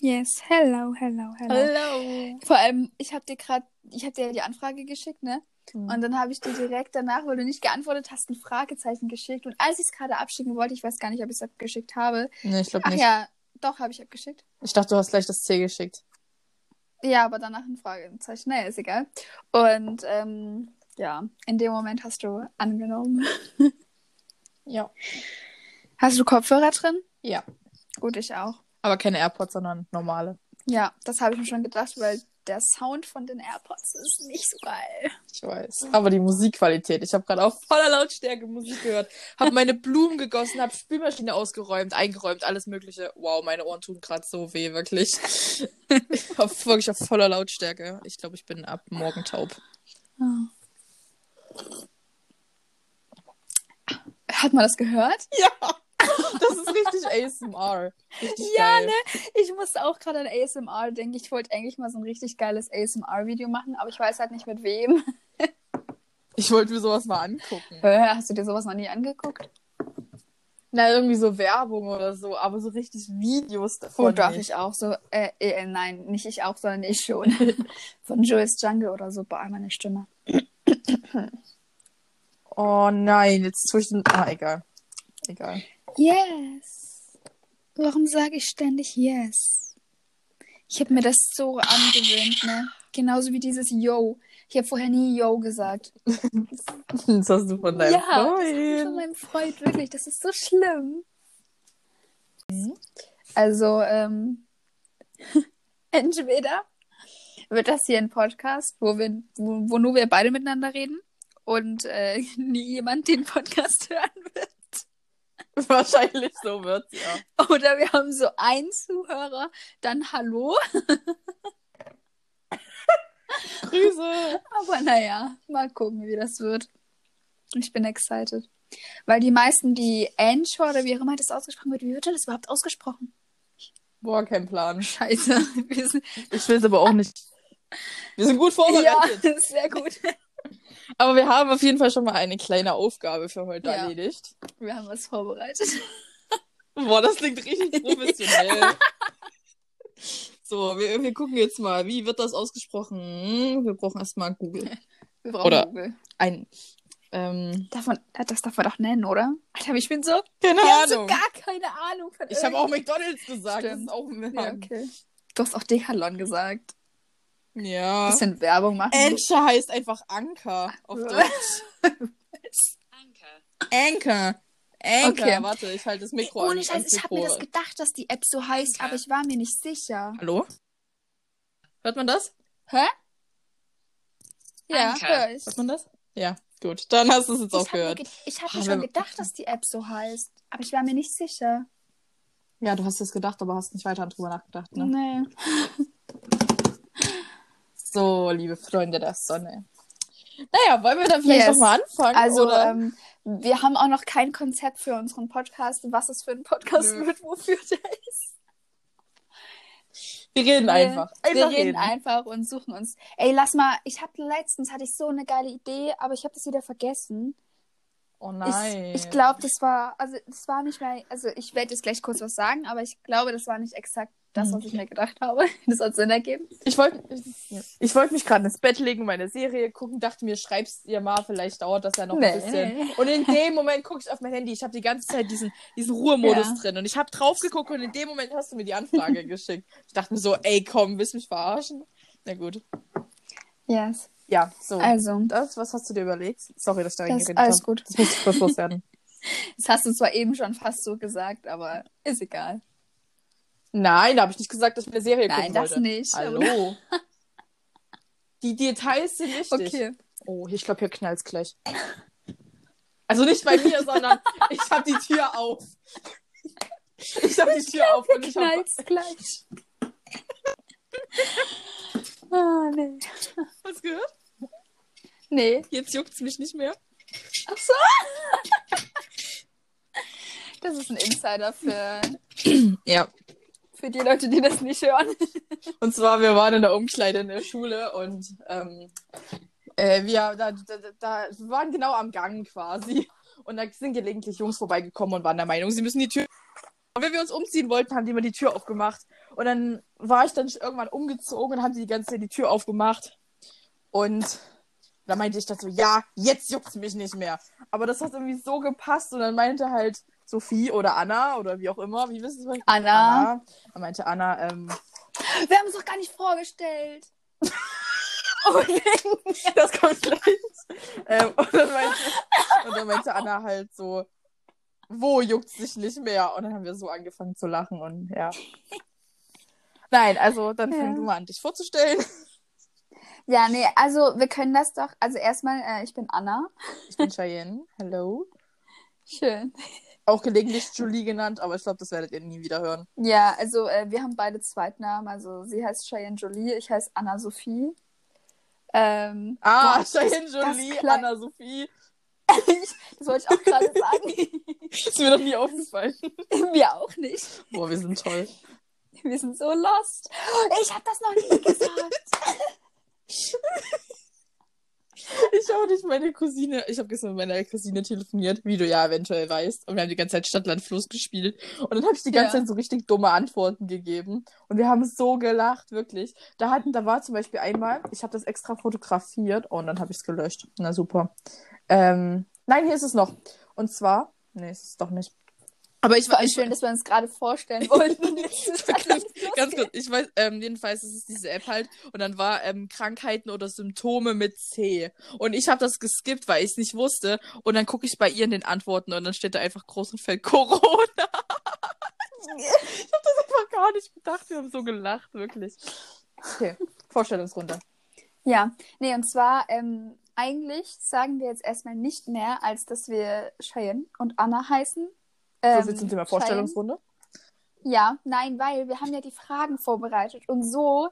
Yes, hello, hello, hello. Hallo. Vor allem, ich habe dir gerade, ich habe dir die Anfrage geschickt, ne? Hm. Und dann habe ich dir direkt danach, weil du nicht geantwortet hast, ein Fragezeichen geschickt. Und als ich es gerade abschicken wollte, ich weiß gar nicht, ob ich es abgeschickt habe. Nee, ich glaube Ach nicht. ja, doch, habe ich abgeschickt. Ich dachte, du hast gleich das C geschickt. Ja, aber danach ein Fragezeichen. Naja, ist egal. Und ähm, ja, in dem Moment hast du angenommen. Ja. Hast du Kopfhörer drin? Ja. Gut, ich auch. Aber keine AirPods, sondern normale. Ja, das habe ich mir schon gedacht, weil der Sound von den AirPods ist nicht so geil. Ich weiß. Aber die Musikqualität. Ich habe gerade auf voller Lautstärke Musik gehört. Habe meine Blumen gegossen, habe Spülmaschine ausgeräumt, eingeräumt, alles Mögliche. Wow, meine Ohren tun gerade so weh, wirklich. auf, wirklich auf voller Lautstärke. Ich glaube, ich bin ab morgen taub. Hat man das gehört? Ja. Das ist richtig ASMR. Richtig Ja, geil. ne? Ich musste auch gerade an ASMR denken. Ich wollte eigentlich mal so ein richtig geiles ASMR-Video machen, aber ich weiß halt nicht mit wem. Ich wollte mir sowas mal angucken. Äh, Hast du dir sowas noch nie angeguckt? Na, irgendwie so Werbung oder so, aber so richtig Videos davon. Oh, darf nicht. ich auch so. Äh, äh, nein, nicht ich auch, sondern ich schon. Von Jules Jungle oder so. Boah, meine Stimme. Oh nein, jetzt tue ich den. Ah, egal. Egal. Yes. Warum sage ich ständig yes? Ich habe mir das so angewöhnt, ne? Genauso wie dieses Yo. Ich habe vorher nie Yo gesagt. Das hast du von deinem ja, das kommt Freund. von meinem Freund, wirklich. Das ist so schlimm. Also, ähm, entweder wird das hier ein Podcast, wo, wir, wo, wo nur wir beide miteinander reden und äh, nie jemand den Podcast hören wird. Wahrscheinlich so wird's, ja. Oder wir haben so einen Zuhörer, dann Hallo. Grüße. Aber naja, mal gucken, wie das wird. Ich bin excited. Weil die meisten, die Anchor oder wie auch immer das ausgesprochen wird, wie wird denn das überhaupt ausgesprochen? Boah, kein Plan. Scheiße. Sind, Ich will es aber auch nicht. Wir sind gut ja, vorbereitet. das ist sehr gut. Aber wir haben auf jeden Fall schon mal eine kleine Aufgabe für heute Ja. erledigt. Wir haben was vorbereitet. Boah, das klingt richtig professionell. so, wir, wir gucken jetzt mal, wie wird das ausgesprochen? Wir brauchen erstmal Google. Wir brauchen Oder- Google. Ein. Ähm, Darf man, das darf man doch nennen, oder? Alter, ich bin so, keine ich hab so Ahnung. gar keine Ahnung von Ich habe auch. McDonalds gesagt. Das Stimmt. ist auch ein Ja, okay. Du hast auch Decathlon gesagt. Ja. Bisschen Werbung machen. Anchor heißt einfach Anker auf Deutsch. Anchor. Anchor. Okay. Warte, ich halte das Mikro an. Ohne Scheiß, ich habe mir das gedacht, dass die App so heißt, aber ich war mir nicht sicher. Hallo? Hört man das? Hä? Ja, Anker. hör ich. Hört man das? Ja, gut. Dann hast du es jetzt auch Ich habe mir, gehört. ge ich hab Ah, mir schon wir- gedacht, dass die App so heißt, aber ich war mir nicht sicher. Ja, du hast es gedacht, aber hast nicht weiter drüber nachgedacht, ne? Nee. So, liebe Freunde der Sonne. Naja, wollen wir dann vielleicht Yes. mal anfangen? Also, ähm, wir haben auch noch kein Konzept für unseren Podcast, was es für ein Podcast Nö. wird, wofür der ist. wir reden einfach. Wir Einfach reden reden. einfach und suchen uns. Ey, lass mal, ich habe letztens hatte ich so eine geile Idee, aber ich habe das wieder vergessen. Oh nein. Ich, ich glaube, das war, also das war nicht mehr, also ich werde jetzt gleich kurz was sagen, aber ich glaube, das war nicht exakt das, was ich mir gedacht habe. Das hat Sinn ergeben. Ich wollte ich, ich wollt mich gerade ins Bett legen, meine Serie gucken, dachte mir, schreib's ihr mal, vielleicht dauert das ja noch Nee, ein bisschen. Und in dem Moment gucke ich auf mein Handy, ich habe die ganze Zeit diesen, diesen Ruhemodus Ja. drin und ich habe drauf geguckt und in dem Moment hast du mir die Anfrage geschickt. Ich dachte mir so, ey komm, willst du mich verarschen? Na gut. Yes. Ja, so. Also, das, was hast du dir überlegt? Sorry, dass ich da reingeredet alles habe. gut. Das muss kurz loswerden. Das hast du zwar eben schon fast so gesagt, aber ist egal. Nein, da habe ich nicht gesagt, dass ich eine Serie Nein, gucken das wollte. nicht. Hallo. die Details sind wichtig. Okay. Oh, ich glaube, hier knallt's gleich. Also nicht bei mir, sondern ich habe die Tür auf. Ich habe die Tür auf und ich habe. Gleich. ah, nee. Hast du gehört? Nee. Jetzt juckt's mich nicht mehr. Ach so. Das ist ein Insider für, Ja. Für die Leute, die das nicht hören. Und zwar, wir waren in der Umkleide in der Schule und ähm, äh, wir, da, da, da, waren genau am Gang quasi. Und da sind gelegentlich Jungs vorbeigekommen und waren der Meinung, sie müssen die Tür. Und wenn wir uns umziehen wollten, haben die immer die Tür aufgemacht. Und dann war ich dann irgendwann umgezogen und haben sie die ganze Zeit die Tür aufgemacht. Und da meinte ich dann so, ja, jetzt juckt's mich nicht mehr. Aber das hat irgendwie so gepasst und dann meinte halt Sophie oder Anna oder wie auch immer, wie wissen Sie Anna. Anna. Dann meinte Anna, ähm, Wir haben es doch gar nicht vorgestellt. okay, das kommt gleich. ähm, und, dann meinte, und dann meinte Anna halt so, wo juckt's dich nicht mehr? Und dann haben wir so angefangen zu lachen und ja. Nein, also dann Ja. du mal an, dich vorzustellen. Ja, nee, also wir können das doch. Also erstmal, äh, ich bin Anna. Ich bin Cheyenne. Hello. Schön. Auch gelegentlich Julie genannt, aber ich glaube, das werdet ihr nie wieder hören. Ja, also äh, wir haben beide Zweitnamen. Also sie heißt Cheyenne Jolie, ich heiße Anna Sophie. Ähm, Ah, boah, Cheyenne Jolie, Anna Sophie. das wollte ich auch gerade sagen. Ist mir noch nie aufgefallen. wir auch nicht. Boah, wir sind toll. Wir sind so lost. Ich habe das noch nie gesagt. Ich auch nicht, meine Cousine. Ich habe gestern mit meiner Cousine telefoniert, wie du ja eventuell weißt. Und wir haben die ganze Zeit Stadtland Fluss gespielt. Und dann habe ich die ganze Ja. Zeit so richtig dumme Antworten gegeben. Und wir haben so gelacht, wirklich. Da hatten, da war zum Beispiel einmal, ich habe das extra fotografiert und dann habe ich es gelöscht. Na super. Ähm, nein, hier ist es noch. Und zwar, nee, ist es doch nicht. Aber ich War schön, dass wir uns gerade vorstellen wollten. Jetzt ist das Ganz, kurz, ich weiß, ähm, jedenfalls ist es diese App halt und dann war ähm, Krankheiten oder Symptome mit C. Und ich habe das geskippt, weil ich es nicht wusste. Und dann gucke ich bei ihr in den Antworten und dann steht da einfach groß und fällt Corona. ich habe das einfach gar nicht bedacht. Wir haben so gelacht, wirklich. Okay, Vorstellungsrunde. Ja, nee, und zwar, ähm, eigentlich sagen wir jetzt erstmal nicht mehr, als dass wir Cheyenne und Anna heißen. So Ähm, viel zum Thema Cheyenne- Vorstellungsrunde. Ja, nein, weil wir haben ja die Fragen vorbereitet und so,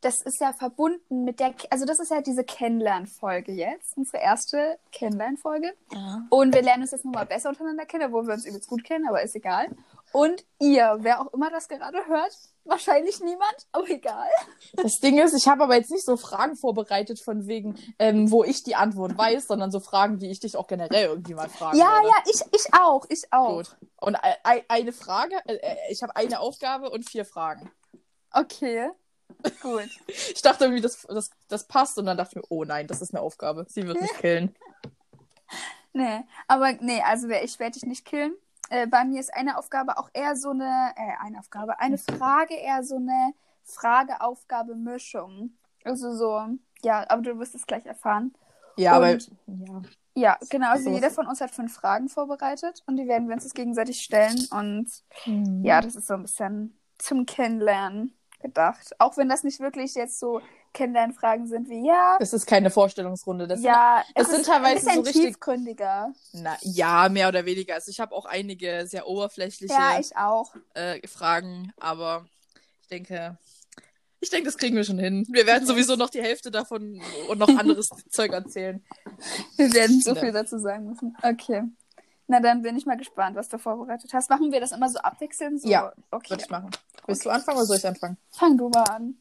das ist ja verbunden mit der, also das ist ja diese Kennenlernfolge jetzt, unsere erste Kennenlernfolge. Ja. Und wir lernen uns jetzt nochmal besser untereinander kennen, obwohl wir uns übelst gut kennen, aber ist egal. Und ihr, wer auch immer das gerade hört, wahrscheinlich niemand, aber egal. Das Ding ist, ich habe aber jetzt nicht so Fragen vorbereitet von wegen, ähm, wo ich die Antwort weiß, sondern so Fragen, die ich dich auch generell irgendwie mal fragen Ja, würde. ja, ich, ich auch, ich auch. Gut. Und e- eine Frage, äh, äh, ich habe eine Aufgabe und vier Fragen. Okay, gut. Ich dachte irgendwie, das, das, das passt und dann dachte ich mir, oh nein, das ist eine Aufgabe. Sie wird mich killen. Nee, aber nee, also ich werde dich nicht killen. Äh, bei mir ist eine Aufgabe auch eher so eine, äh, eine Aufgabe, eine Frage eher so eine Frage-Aufgabe-Mischung. Also so, ja, aber du wirst es gleich erfahren. Ja, aber Und- ja. Ja, genau, also So. jeder von uns hat fünf Fragen vorbereitet und die werden wir uns jetzt gegenseitig stellen und Mhm. ja, das ist so ein bisschen zum Kennenlernen gedacht. Auch wenn das nicht wirklich jetzt so Kennenlernfragen sind wie, ja, Das ist keine Vorstellungsrunde. Das ja, das es sind teilweise ein so richtig- tiefgründiger. Sind, na, ja, mehr oder weniger. Also ich habe auch einige sehr oberflächliche Ja, ich auch. äh, Fragen, aber ich denke, ich denke, das kriegen wir schon hin. Wir werden sowieso noch die Hälfte davon und noch anderes Zeug erzählen. Wir werden so Ja. viel dazu sagen müssen. Okay. Na, dann bin ich mal gespannt, was du vorbereitet hast. Machen wir das immer so abwechselnd? So? Ja, Okay. Würde ich machen. Willst du anfangen oder soll ich anfangen? Fang du mal an.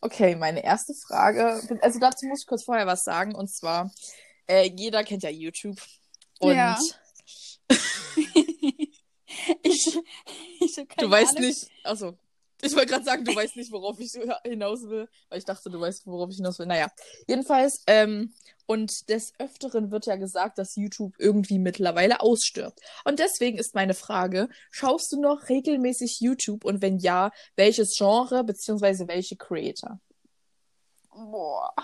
Okay, meine erste Frage. Also dazu muss ich kurz vorher was sagen. Und zwar, äh, jeder kennt ja YouTube. Und Ja. Ich, ich keine du weißt Ahnung. nicht. Also, ich wollte gerade sagen, du weißt nicht, worauf ich hinaus will. Weil ich dachte, du weißt, worauf ich hinaus will. Naja, jedenfalls, ähm, und des Öfteren wird ja gesagt, dass YouTube irgendwie mittlerweile ausstirbt. Und deswegen ist meine Frage, schaust du noch regelmäßig YouTube und wenn ja, welches Genre beziehungsweise welche Creator? Boah.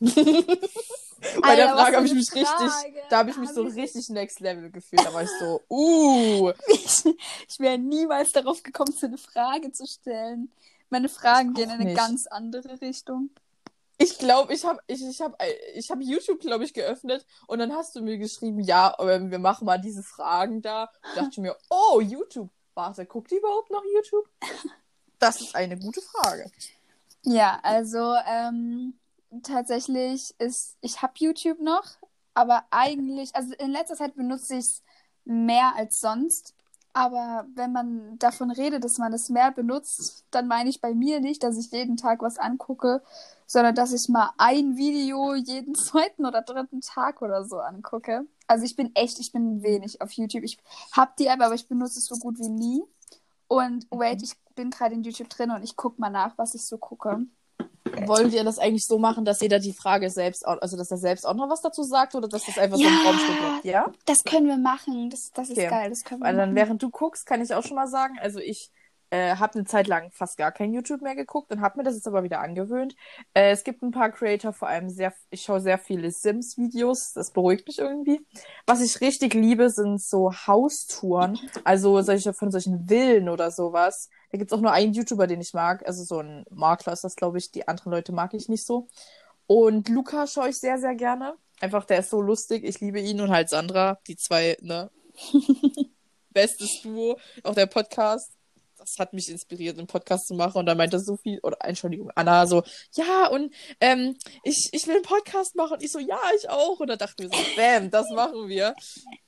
Bei der Alter, was Frage habe ich mich richtig, Frage. da habe ich mich Da so hab ich- richtig next level gefühlt. Da war ich so, uh. Ich, ich wäre niemals darauf gekommen, so eine Frage zu stellen. Meine Fragen gehen in eine nicht. ganz andere Richtung. Ich glaube, ich habe ich, ich hab, ich hab YouTube, glaube ich, geöffnet und dann hast du mir geschrieben, ja, wir machen mal diese Fragen da. Und dachte ich mir, oh, YouTube. Warte, guckt die überhaupt noch YouTube? Das ist eine gute Frage. Ja, also ähm, tatsächlich ist, ich habe YouTube noch, aber eigentlich, also in letzter Zeit benutze ich es mehr als sonst. Aber wenn man davon redet, dass man es mehr benutzt, dann meine ich bei mir nicht, dass ich jeden Tag was angucke, sondern dass ich mal ein Video jeden zweiten oder dritten Tag oder so angucke. Also ich bin echt, ich bin wenig auf YouTube. Ich habe die App, aber ich benutze es so gut wie nie. Und wait, ich bin gerade in YouTube drin und ich gucke mal nach, was ich so gucke. Wollt ihr das eigentlich so machen, dass jeder die Frage selbst, auch, also dass er selbst auch noch was dazu sagt oder dass das einfach so im Raum steht? Ja? Das können wir machen. Das, das ist Okay. geil. Das können wir Weil dann, machen. während du guckst, kann ich auch schon mal sagen, also ich äh, habe eine Zeit lang fast gar kein YouTube mehr geguckt und habe mir das jetzt aber wieder angewöhnt. Äh, es gibt ein paar Creator, vor allem sehr, ich schaue sehr viele Sims-Videos, das beruhigt mich irgendwie. Was ich richtig liebe, sind so Haustouren, also solche von solchen Villen oder sowas. Da gibt's auch nur einen YouTuber, den ich mag, also so ein Makler ist das, glaube ich. Die anderen Leute mag ich nicht so. Und Luca schaue ich sehr, sehr gerne. Einfach, der ist so lustig. Ich liebe ihn und halt Sandra. Die zwei, ne? Bestes Duo. Auch der Podcast. Das hat mich inspiriert, einen Podcast zu machen. Und da meinte Sophie, oder Entschuldigung, Anna so, ja, und ähm, ich, ich will einen Podcast machen. Und ich so, ja, ich auch. Und da dachten wir so, bam, das machen wir.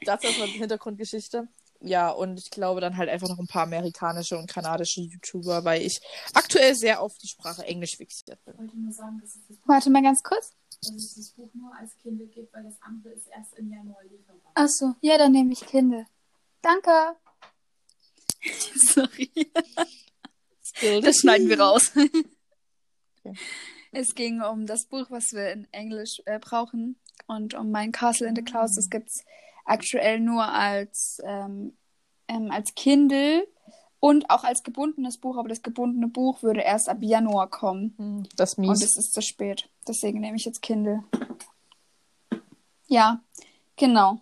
Das ist mal die Hintergrundgeschichte. Ja, und ich glaube dann halt einfach noch ein paar amerikanische und kanadische YouTuber, weil ich aktuell sehr auf die Sprache Englisch fixiert bin. Ich wollte nur sagen, dass es, das, Warte mal ganz kurz. dass es das Buch nur als Kindle gibt, weil das andere ist erst im Januar lieferbar. Achso, ja, dann nehme ich Kindle. Danke. Sorry. Das schneiden wir raus. Es ging um das Buch, was wir in Englisch äh, brauchen und um mein Castle in the Clouds. Das gibt es aktuell nur als, ähm, ähm, als Kindle und auch als gebundenes Buch, aber das gebundene Buch würde erst ab Januar kommen. Hm, Das ist Und mies. es ist zu spät. Deswegen nehme ich jetzt Kindle. Ja, genau.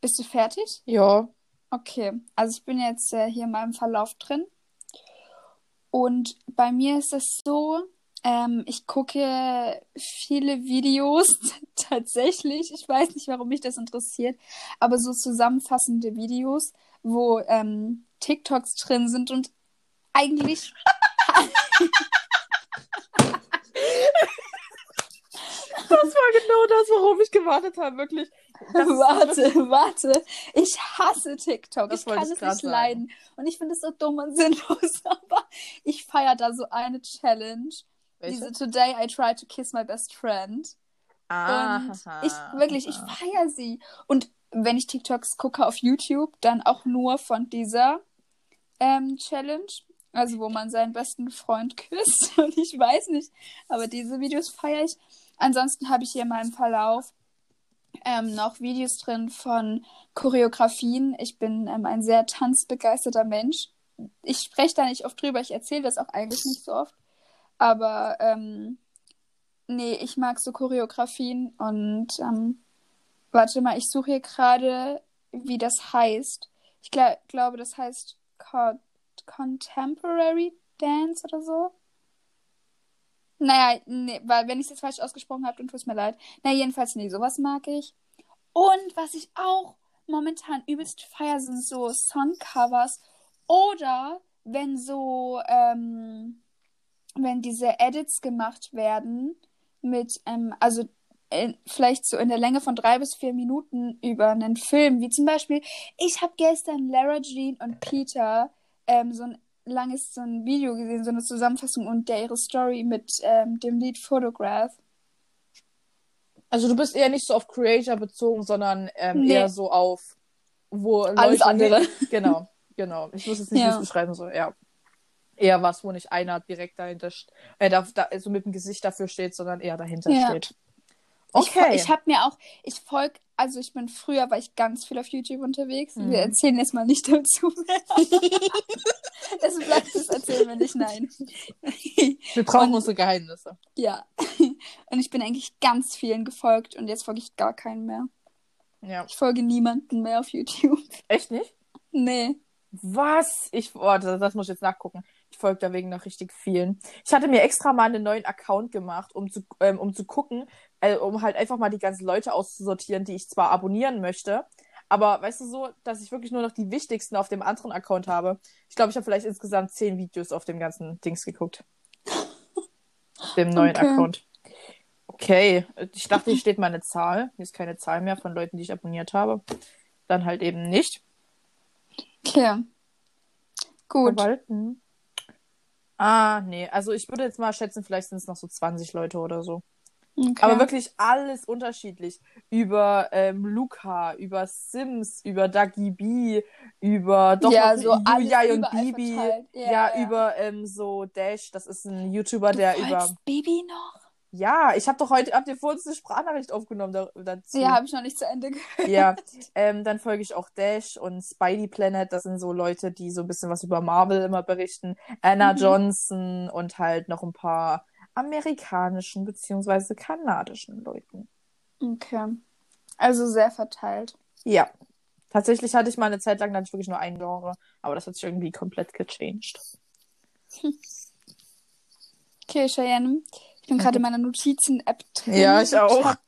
Bist du fertig? Ja, Okay, also ich bin jetzt äh, hier in meinem Verlauf drin. Und bei mir ist es so, ähm, ich gucke viele Videos tatsächlich. Ich weiß nicht, warum mich das interessiert, aber so zusammenfassende Videos, wo ähm, TikToks drin sind und eigentlich. das war genau das, worauf ich gewartet habe, wirklich. Das warte, warte. Ich hasse TikTok. Das ich wollte kann ich es nicht sagen. leiden. Und ich finde es so dumm und sinnlos. Aber ich feiere da so eine Challenge. Diese Welche? Today I try to kiss my best friend. Ah, Und ich wirklich, ich feiere sie. Und wenn ich TikToks gucke auf YouTube, dann auch nur von dieser ähm, Challenge. Also wo man seinen besten Freund küsst. Und ich weiß nicht. Aber diese Videos feiere ich. Ansonsten habe ich hier in meinem Verlauf ähm, noch Videos drin von Choreografien. Ich bin ähm, ein sehr tanzbegeisterter Mensch. Ich spreche da nicht oft drüber, ich erzähle das auch eigentlich nicht so oft. Aber ähm, nee, ich mag so Choreografien und ähm, warte mal, ich suche hier gerade, wie das heißt. Ich gla glaube, das heißt Co Contemporary Dance oder so. Naja, nee, weil wenn ich es jetzt falsch ausgesprochen habe, dann tut es mir leid. Na, jedenfalls, nee, sowas mag ich. Und was ich auch momentan übelst feier, sind so Songcovers. Oder wenn so, ähm, wenn diese Edits gemacht werden mit, ähm, also äh, vielleicht so in der Länge von drei bis vier Minuten über einen Film, wie zum Beispiel, ich habe gestern Lara Jean und Peter ähm, so ein langes so ein Video gesehen, so eine Zusammenfassung und der ihre Story mit ähm, dem Lied Photograph. Also du bist eher nicht so auf Creator bezogen, sondern ähm, Nee. eher so auf wo Alles Leute andere. Genau, genau. Ich muss es nicht Ja. beschreiben, so ja. Eher was, wo nicht einer direkt dahinter äh, da, da, so mit dem Gesicht dafür steht, sondern eher dahinter Ja. steht. Ich, Okay. ich habe mir auch, ich folge, also ich bin früher, war ich ganz viel auf YouTube unterwegs. Mhm. Wir erzählen jetzt mal nicht dazu das bleibt, das erzählen wir nicht, nein. Wir brauchen und- unsere Geheimnisse. ja. Und ich bin eigentlich ganz vielen gefolgt und jetzt folge ich gar keinen mehr. Ja. Ich folge niemanden mehr auf YouTube. Echt nicht? Nee. Was? Ich, oh, das, das muss ich jetzt nachgucken. Ich folge da wegen noch richtig vielen. Ich hatte mir extra mal einen neuen Account gemacht, um zu, ähm, um zu gucken, äh, um halt einfach mal die ganzen Leute auszusortieren, die ich zwar abonnieren möchte, aber weißt du so, dass ich wirklich nur noch die wichtigsten auf dem anderen Account habe. Ich glaube, ich habe vielleicht insgesamt zehn Videos auf dem ganzen Dings geguckt. dem neuen Okay. Account. Okay, ich dachte, hier steht mal eine Zahl. Hier ist keine Zahl mehr von Leuten, die ich abonniert habe. Dann halt eben nicht. Okay. Gut. Verwalten. Ah, nee. Also ich würde jetzt mal schätzen, vielleicht sind es noch so 20 Leute oder so. Okay. Aber wirklich alles unterschiedlich. Über ähm, Luca, über Sims, über Dagi B, über doch ja, so Yuyai und Bibi. verteilt. Ja, über ähm, so Dash, das ist ein YouTuber, Du der über. Bibi noch? Ja, ich habe doch heute, habt ihr vorhin eine Sprachnachricht aufgenommen da, dazu? Ja, habe ich noch nicht zu Ende gehört. Ja, ähm, dann folge ich auch Dash und Spidey Planet. Das sind so Leute, die so ein bisschen was über Marvel immer berichten. Anna Mhm. Johnson und halt noch ein paar amerikanischen beziehungsweise kanadischen Leuten. Okay. Also sehr verteilt. Ja. Tatsächlich hatte ich mal eine Zeit lang dann wirklich nur ein Genre, aber das hat sich irgendwie komplett gechanged. Okay, Cheyenne. Ich bin gerade in meiner Notizen-App drin. Ja, ich auch. Und hab,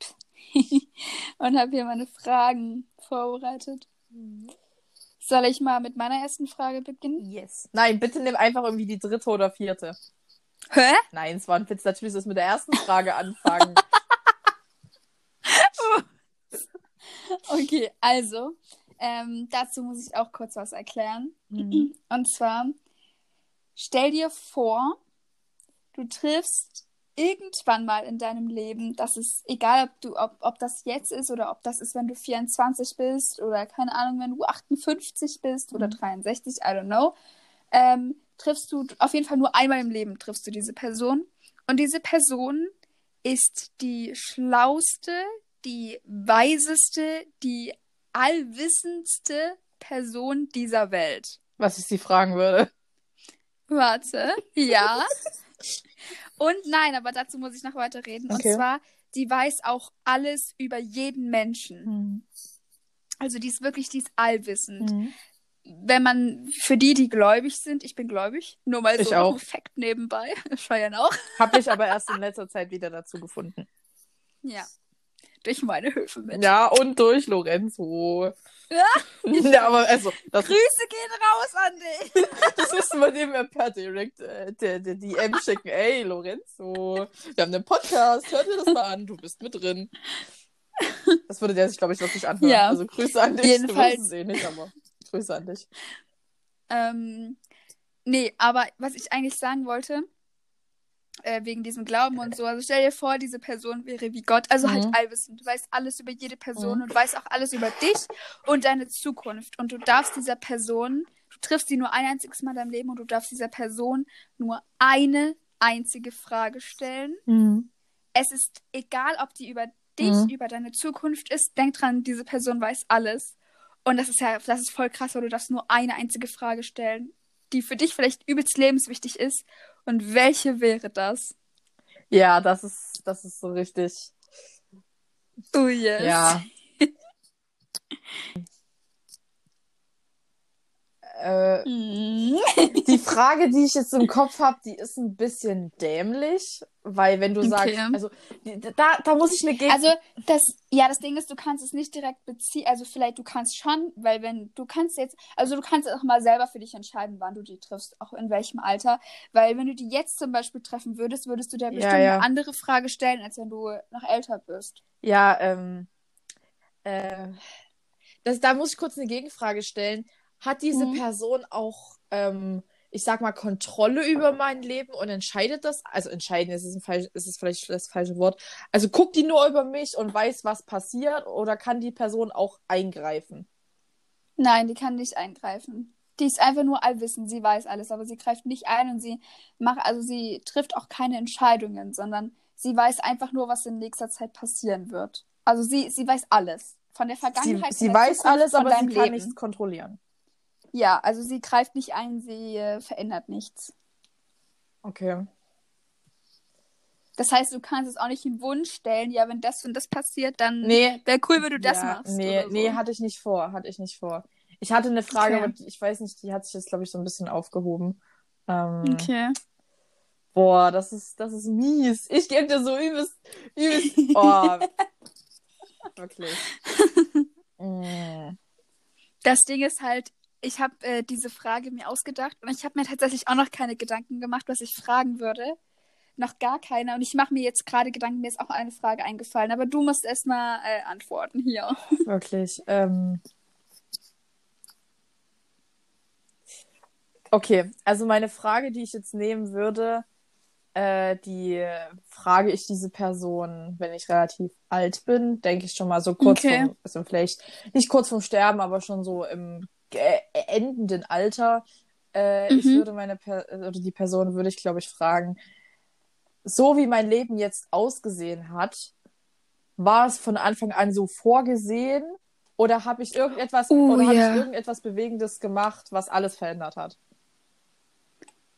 und habe hier meine Fragen vorbereitet. Soll ich mal mit meiner ersten Frage beginnen? Yes. Nein, bitte nimm einfach irgendwie die dritte oder vierte. Hä? Nein, es war ein Witz. Natürlich ist mit der ersten Frage anfangen. Okay, also, ähm, dazu muss ich auch kurz was erklären. Mhm. Und zwar, stell dir vor, du triffst irgendwann mal in deinem Leben, das ist egal, ob du, ob, ob das jetzt ist oder ob das ist, wenn du 24 bist oder keine Ahnung, wenn du 58 bist oder Mhm. 63, I don't know, ähm, triffst du auf jeden Fall nur einmal im Leben triffst du diese Person. Und diese Person ist die schlauste, die weiseste, die allwissendste Person dieser Welt. Was ich sie fragen würde. Warte, ja. Und nein, aber dazu muss ich noch weiter reden. Okay. Und zwar, die weiß auch alles über jeden Menschen. Mhm. Also die ist wirklich, die ist allwissend. Wenn man, für die, die gläubig sind, ich bin gläubig, nur mal so Ich noch auch. ein Fakt nebenbei, Scheuern auch. Habe ich aber erst in letzter Zeit wieder dazu gefunden. Ja. Durch meine Hilfe mit. Ja, und durch Lorenzo. Ja. ja, aber also, das, Grüße gehen raus an dich. das müssen wir dem per Direct äh, der, der DM schicken. Ey, Lorenzo, wir haben einen Podcast, hör dir das mal an, du bist mit drin. Das würde der sich, glaube ich, wirklich anhören. Ja. Also Grüße an dich. Jedenfalls. Du eh nicht, aber Grüße an dich. Ähm, nee, aber was ich eigentlich sagen wollte, äh, wegen diesem Glauben und so, also stell dir vor, diese Person wäre wie Gott, also halt Mhm. allwissend. Du weißt alles über jede Person Mhm. und weißt auch alles über dich und deine Zukunft. Und du darfst dieser Person, du triffst sie nur ein einziges Mal in deinem Leben und du darfst dieser Person nur eine einzige Frage stellen. Es ist egal, ob die über dich, Mhm. über deine Zukunft ist. Denk dran, diese Person weiß alles. Und das ist ja, das ist voll krass, weil du darfst nur eine einzige Frage stellen, die für dich vielleicht übelst lebenswichtig ist. Und welche wäre das? Ja, das ist, das ist so richtig. Oh yes. Ja. äh, Mhm. die Frage, die ich jetzt im Kopf habe, die ist ein bisschen dämlich, weil wenn du sagst, Okay. also die, da, da muss ich eine Geg Also das, ja, das Ding ist, du kannst es nicht direkt beziehen, also vielleicht du kannst schon, weil wenn du kannst jetzt, also du kannst auch mal selber für dich entscheiden, wann du die triffst, auch in welchem Alter, weil wenn du die jetzt zum Beispiel treffen würdest, würdest du dir Ja, bestimmt ja. eine andere Frage stellen, als wenn du noch älter bist. Ja, ähm, äh, das, da muss ich kurz eine Gegenfrage stellen. Hat diese Mhm. Person auch, ähm, ich sag mal, Kontrolle über mein Leben und entscheidet das? Also entscheiden ist es, ein falsch, ist es vielleicht das falsche Wort. Also guckt die nur über mich und weiß, was passiert oder kann die Person auch eingreifen? Nein, die kann nicht eingreifen. Die ist einfach nur allwissend, sie weiß alles, aber sie greift nicht ein und sie macht, also sie trifft auch keine Entscheidungen, sondern sie weiß einfach nur, was in nächster Zeit passieren wird. Also sie, sie weiß alles. Von der Sie, Vergangenheit. sie der weiß Zukunft, alles, aber sie kann Leben. nichts kontrollieren. Ja, also sie greift nicht ein, sie äh, verändert nichts. Okay. Das heißt, du kannst es auch nicht einen Wunsch stellen, ja, wenn das und das passiert, dann Nee, wäre cool, wenn du das ja, machst. Nee, so. nee, hatte ich nicht vor, hatte ich nicht vor. Ich hatte eine Frage, Okay. aber ich weiß nicht, die hat sich jetzt, glaube ich, so ein bisschen aufgehoben. Ähm, Okay. Boah, das ist, das ist mies. Ich gebe dir so übelst, übelst. Oh. Wirklich. Mm. Das Ding ist halt, ich habe äh, diese Frage mir ausgedacht und ich habe mir tatsächlich auch noch keine Gedanken gemacht, was ich fragen würde. Noch gar keine. Und ich mache mir jetzt gerade Gedanken, mir ist auch eine Frage eingefallen, aber du musst erstmal äh, antworten hier. Wirklich. Ähm. Okay, also meine Frage, die ich jetzt nehmen würde, äh, die frage ich diese Person, wenn ich relativ alt bin, denke ich schon mal so kurz Okay. vom, also vielleicht nicht kurz vorm Sterben, aber schon so im endenden Alter. Äh, Ich Mhm. würde meine per oder die Person würde ich, glaube ich, fragen, so wie mein Leben jetzt ausgesehen hat, war es von Anfang an so vorgesehen oder habe ich irgendetwas Oh, oder habe ja. ich irgendetwas Bewegendes gemacht, was alles verändert hat?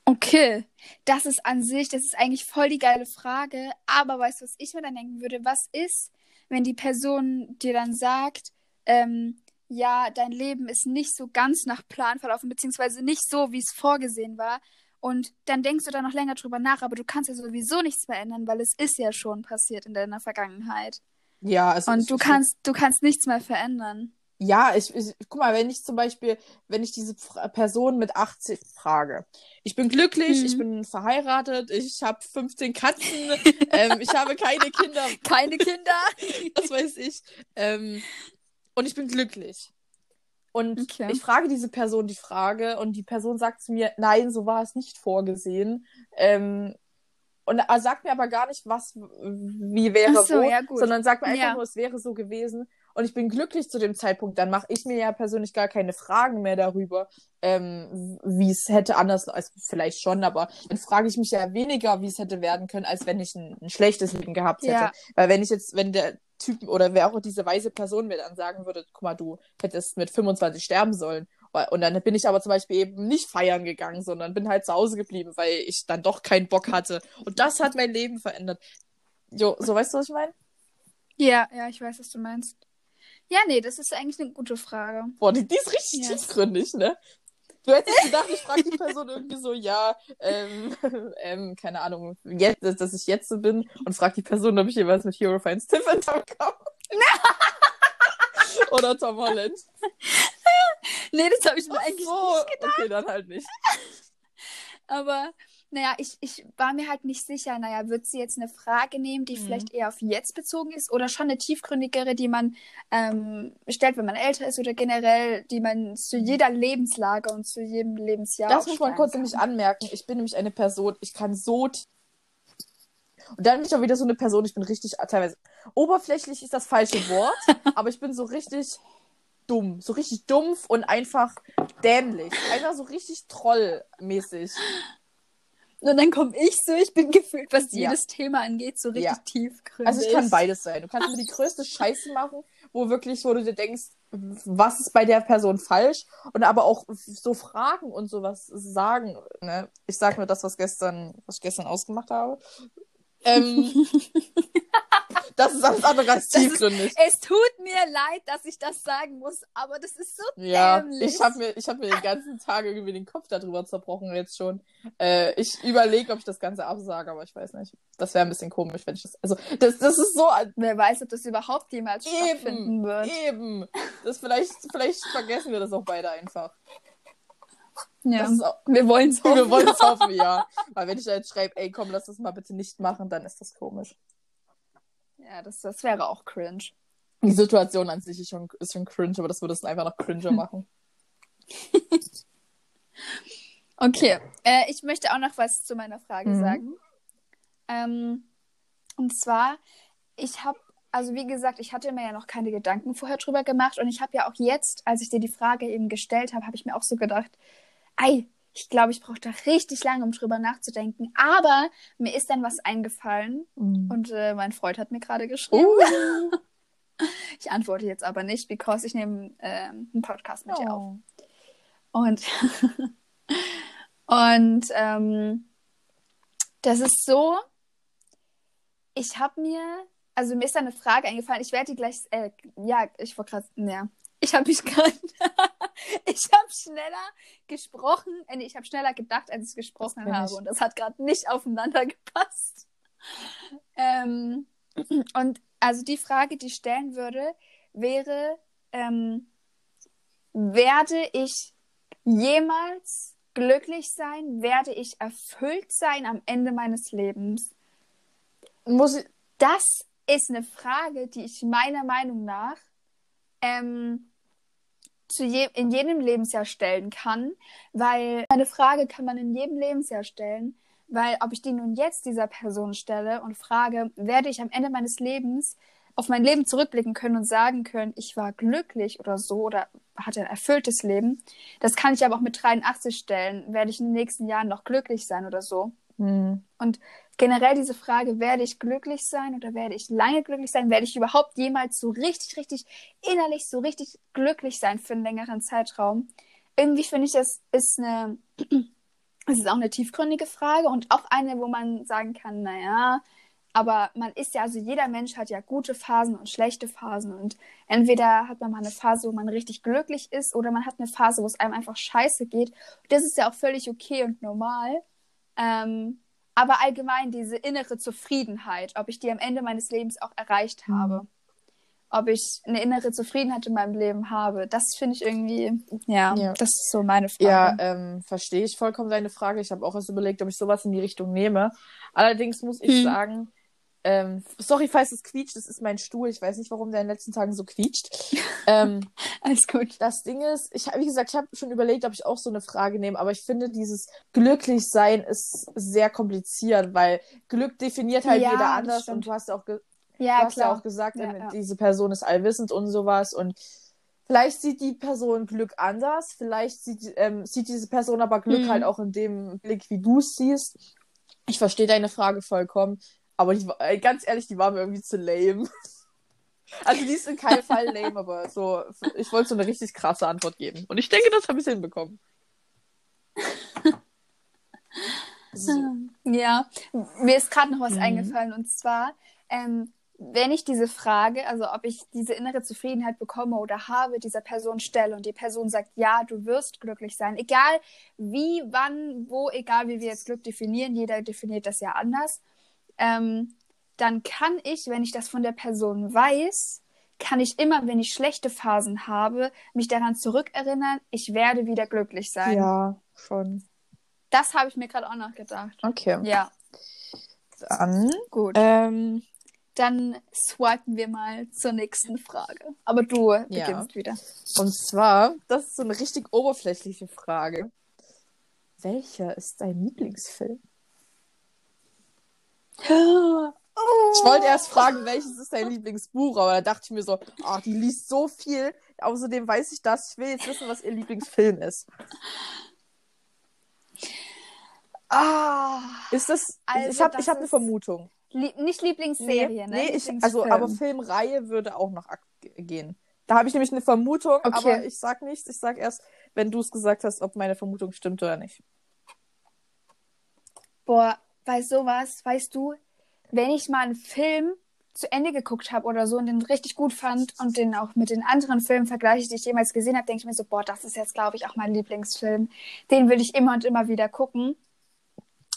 Okay, das ist an sich, das ist eigentlich voll die geile Frage. Aber weißt du, was ich mir dann denken würde? Was ist, wenn die Person dir dann sagt, ähm, ja, dein Leben ist nicht so ganz nach Plan verlaufen, beziehungsweise nicht so, wie es vorgesehen war. Und dann denkst du da noch länger drüber nach, aber du kannst ja sowieso nichts mehr ändern, weil es ist ja schon passiert in deiner Vergangenheit. Ja, also Und du kannst, du kannst nichts mehr verändern. Ja, ich, ich, guck mal, wenn ich zum Beispiel, wenn ich diese Person mit 80 frage, ich bin glücklich, Mhm. ich bin verheiratet, ich habe 15 Katzen, ähm, ich habe keine Kinder, Keine Kinder. was weiß ich, ähm, und ich bin glücklich. Und Okay. ich frage diese Person die Frage und die Person sagt zu mir, nein, so war es nicht vorgesehen. Ähm, und er sagt mir aber gar nicht, was wie wäre so, wo, ja, gut. sondern sagt mir einfach Ja. nur, es wäre so gewesen. Und ich bin glücklich zu dem Zeitpunkt. Dann mache ich mir ja persönlich gar keine Fragen mehr darüber, ähm, wie es hätte anders, also vielleicht schon, aber dann frage ich mich ja weniger, wie es hätte werden können, als wenn ich ein, ein schlechtes Leben gehabt hätte. Ja. Weil wenn ich jetzt, wenn der Typ oder wer auch diese weise Person mir dann sagen würde, guck mal, du hättest mit 25 sterben sollen. Und dann bin ich aber zum Beispiel eben nicht feiern gegangen, sondern bin halt zu Hause geblieben, weil ich dann doch keinen Bock hatte. Und das hat mein Leben verändert. Jo, so weißt du, was ich meine? Ja, ja, ich weiß, was du meinst. Ja, nee, das ist eigentlich eine gute Frage. Boah, die, die ist richtig Ja. tiefgründig, ne? Du hättest gedacht, ich frage die Person irgendwie so, ja, ähm, ähm, keine Ahnung, jetzt, dass ich jetzt so bin und frage die Person, ob ich jeweils mit Hero Finds Tiff in Tom komme. Oder Tom Holland. Nee, das habe ich mir Ach eigentlich so, nicht gedacht. okay, dann halt nicht. Aber naja, ich, ich war mir halt nicht sicher. Naja, wird sie jetzt eine Frage nehmen, die Mhm. vielleicht eher auf jetzt bezogen ist oder schon eine tiefgründigere, die man ähm, stellt, wenn man älter ist oder generell, die man zu jeder Lebenslage und zu jedem Lebensjahr Das muss man kurz kann. nämlich anmerken. Ich bin nämlich eine Person, ich kann so. Und dann bin ich auch wieder so eine Person, ich bin richtig, teilweise. Oberflächlich ist das falsche Wort, aber ich bin so richtig dumm. So richtig dumpf und einfach dämlich. Einfach so richtig trollmäßig. Und dann komme ich so, ich bin gefühlt, was Ja. jedes Thema angeht, so richtig Ja. tiefgründig. Also ich kann beides sein. Du kannst mir die größte Scheiße machen, wo wirklich, wo du dir denkst, was ist bei der Person falsch? Und aber auch so Fragen und sowas sagen. Ne? Ich sag nur das, was gestern, was ich gestern ausgemacht habe. Ähm, das ist alles andere als Das ist- tiefgründig. Es tut mir leid, dass ich das sagen muss, aber das ist so Ja, dämlich. ich habe mir, ich hab mir den ganzen Tag irgendwie den Kopf darüber zerbrochen jetzt schon. Äh, ich überlege, ob ich das Ganze absage, aber ich weiß nicht. Das wäre ein bisschen komisch, wenn ich das. Also, das, das ist so. Wer weiß, ob das überhaupt jemals stattfinden Eben, wird. eben. Das vielleicht, vielleicht vergessen wir das auch beide einfach. Ja. Auch, Wir wollen es wir wollen es hoffen, ja. Weil wenn ich da jetzt schreibe, ey, komm, lass das mal bitte nicht machen, dann ist das komisch. Ja, das, das wäre auch cringe. Die Situation an sich ist schon, ist schon cringe, aber das würde es einfach noch cringer machen. Okay, äh, ich möchte auch noch was zu meiner Frage Mhm. sagen. Ähm, und zwar, ich habe, also wie gesagt, ich hatte mir ja noch keine Gedanken vorher drüber gemacht und ich habe ja auch jetzt, als ich dir die Frage eben gestellt habe, habe ich mir auch so gedacht, ei, ich glaube, ich brauche da richtig lange, um drüber nachzudenken. Aber mir ist dann was eingefallen und äh, mein Freund hat mir gerade geschrieben. Uh. Ich antworte jetzt aber nicht, because ich nehme ähm, einen Podcast mit dir auf. Oh. Und, und ähm, das ist so, ich habe mir, also mir ist da eine Frage eingefallen, ich werde die gleich, äh, ja, ich war gerade, ja, ich habe mich gerade, ich habe schneller gesprochen, äh, nee, ich habe schneller gedacht, als ich gesprochen habe ich. und das hat gerade nicht aufeinander gepasst. Ähm, und also die Frage, die ich stellen würde, wäre, ähm, werde ich jemals glücklich sein? Werde ich erfüllt sein am Ende meines Lebens? Muss ich, Das ist eine Frage, die ich meiner Meinung nach ähm, zu je in jedem Lebensjahr stellen kann, weil eine Frage kann man in jedem Lebensjahr stellen, Weil ob ich die nun jetzt dieser Person stelle und frage, werde ich am Ende meines Lebens auf mein Leben zurückblicken können und sagen können, ich war glücklich oder so oder hatte ein erfülltes Leben. Das kann ich aber auch mit 83 stellen. Werde ich in den nächsten Jahren noch glücklich sein oder so? Hm. Und generell diese Frage, werde ich glücklich sein oder werde ich lange glücklich sein? Werde ich überhaupt jemals so richtig, richtig innerlich so richtig glücklich sein für einen längeren Zeitraum? Irgendwie finde ich, das ist eine, es ist auch eine tiefgründige Frage und auch eine, wo man sagen kann, naja, aber man ist ja, also jeder Mensch hat ja gute Phasen und schlechte Phasen. Und entweder hat man mal eine Phase, wo man richtig glücklich ist, oder man hat eine Phase, wo es einem einfach scheiße geht. Das ist ja auch völlig okay und normal. Ähm, aber allgemein diese innere Zufriedenheit, ob ich die am Ende meines Lebens auch erreicht Mhm. habe. Ob ich eine innere Zufriedenheit in meinem Leben habe. Das finde ich irgendwie, ja, Ja. das ist so meine Frage. Ja, ähm, verstehe ich vollkommen deine Frage. Ich habe auch erst überlegt, ob ich sowas in die Richtung nehme. Allerdings muss ich Hm. sagen, ähm, sorry, falls es quietscht, das ist mein Stuhl. Ich weiß nicht, warum der in den letzten Tagen so quietscht. ähm, Alles gut. das Ding ist, ich, hab- wie gesagt, ich habe schon überlegt, ob ich auch so eine Frage nehme, aber ich finde, dieses Glücklichsein ist sehr kompliziert, weil Glück definiert halt Ja, jeder anders und du hast ja auch, ge Ja, du hast ja auch gesagt, Ja, ähm, ja. diese Person ist allwissend und sowas und vielleicht sieht die Person Glück anders, vielleicht sieht, ähm, sieht diese Person aber Glück Mhm. halt auch in dem Blick, wie du es siehst. Ich verstehe deine Frage vollkommen, aber die, ganz ehrlich, die war mir irgendwie zu lame. Also die ist in keinem Fall lame, aber so, ich wollte so eine richtig krasse Antwort geben. Und ich denke, das habe ich hinbekommen. So. Ja, mir ist gerade noch was Mhm. eingefallen und zwar, ähm, wenn ich diese Frage, also ob ich diese innere Zufriedenheit bekomme oder habe, dieser Person stelle und die Person sagt, ja, du wirst glücklich sein, egal wie, wann, wo, egal wie wir jetzt Glück definieren, jeder definiert das ja anders, ähm, dann kann ich, wenn ich das von der Person weiß, kann ich immer, wenn ich schlechte Phasen habe, mich daran zurückerinnern, ich werde wieder glücklich sein. Ja, schon. Das habe ich mir gerade auch noch gedacht. Okay. Ja, Dann, gut. ähm, Dann swipen wir mal zur nächsten Frage. Aber du Ja. beginnst wieder. und zwar, das ist so eine richtig oberflächliche Frage. Welcher ist dein Lieblingsfilm? Ich wollte erst fragen, welches ist dein Lieblingsbuch, aber da dachte ich mir so, ah, die liest so viel. Außerdem weiß ich das. Ich will jetzt wissen, was ihr Lieblingsfilm ist. Ah, Ist das. Also, ich habe hab eine Vermutung. Lieb nicht Lieblingsserie, ne? nee ich, also, aber Filmreihe würde auch noch gehen. Da habe ich nämlich eine Vermutung, Okay. aber ich sag nichts. Ich sag erst, wenn du es gesagt hast, ob meine Vermutung stimmt oder nicht. Boah, bei sowas, weißt du, wenn ich mal einen Film zu Ende geguckt habe oder so und den richtig gut fand und den auch mit den anderen Filmen vergleiche, die ich jemals gesehen habe, denke ich mir so, boah, das ist jetzt, glaube ich, auch mein Lieblingsfilm. Den will ich immer und immer wieder gucken.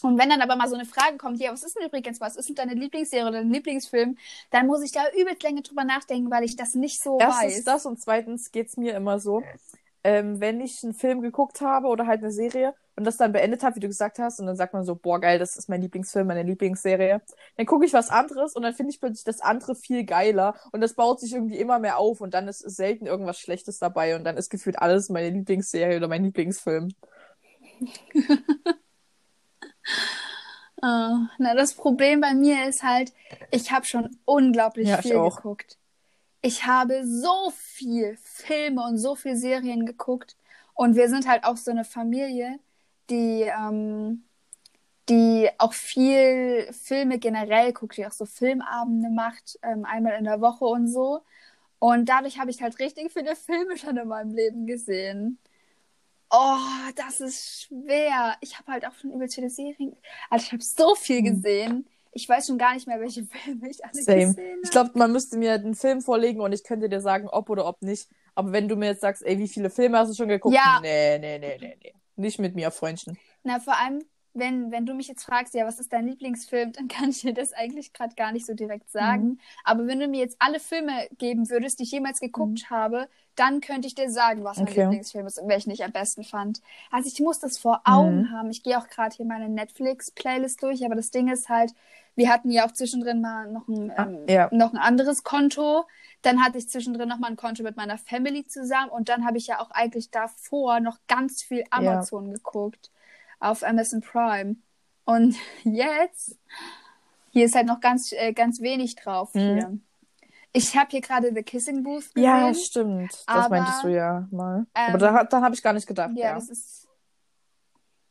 Und wenn dann aber mal so eine Frage kommt, ja, was ist denn übrigens, was ist denn deine Lieblingsserie oder dein Lieblingsfilm, dann muss ich da übelst lange drüber nachdenken, weil ich das nicht so Erstens weiß. das und zweitens geht's mir immer so, ähm, wenn ich einen Film geguckt habe oder halt eine Serie und das dann beendet habe, wie du gesagt hast, und dann sagt man so, boah, geil, das ist mein Lieblingsfilm, meine Lieblingsserie, dann gucke ich was anderes und dann finde ich plötzlich das andere viel geiler und das baut sich irgendwie immer mehr auf und dann ist selten irgendwas Schlechtes dabei und dann ist gefühlt alles meine Lieblingsserie oder mein Lieblingsfilm. Ah, na, das Problem bei mir ist halt, ich habe schon unglaublich Ja, ich viel auch. geguckt. Ich habe so viel Filme und so viel Serien geguckt. Und wir sind halt auch so eine Familie, die, ähm, die auch viel Filme generell guckt, die auch so Filmabende macht, ähm, einmal in der Woche und so. Und dadurch habe ich halt richtig viele Filme schon in meinem Leben gesehen. Oh, das ist schwer. Ich habe halt auch schon übelst viele Serien. Also ich habe so viel Hm. gesehen. Ich weiß schon gar nicht mehr, welche Filme ich alle Same. gesehen Ich habe. glaube, man müsste mir einen Film vorlegen und ich könnte dir sagen, ob oder ob nicht. Aber wenn du mir jetzt sagst, ey, wie viele Filme hast du schon geguckt? Ja. Nee, nee, nee, nee, nee. Nicht mit mir, Freundchen. Na, vor allem, wenn, wenn du mich jetzt fragst, ja, was ist dein Lieblingsfilm, dann kann ich dir das eigentlich gerade gar nicht so direkt sagen. Mhm. Aber wenn du mir jetzt alle Filme geben würdest, die ich jemals geguckt habe, dann könnte ich dir sagen, was mein Mhm. Okay. Lieblingsfilm ist und welchen ich am besten fand. Also ich muss das vor Augen Mhm. haben. Ich gehe auch gerade hier meine Netflix-Playlist durch, aber das Ding ist halt, wir hatten ja auch zwischendrin mal noch ein, Ah, ähm, ja. noch ein anderes Konto. Dann hatte ich zwischendrin noch mal ein Konto mit meiner Family zusammen und dann habe ich ja auch eigentlich davor noch ganz viel Amazon geguckt auf Amazon Prime. Und jetzt, hier ist halt noch ganz, äh, ganz wenig drauf. Mhm. Hier. Ich habe hier gerade The Kissing Booth gesehen. Ja, stimmt. Das aber, meintest du ja mal. ähm, aber da, da habe ich gar nicht gedacht. Ja, Ja, das ist.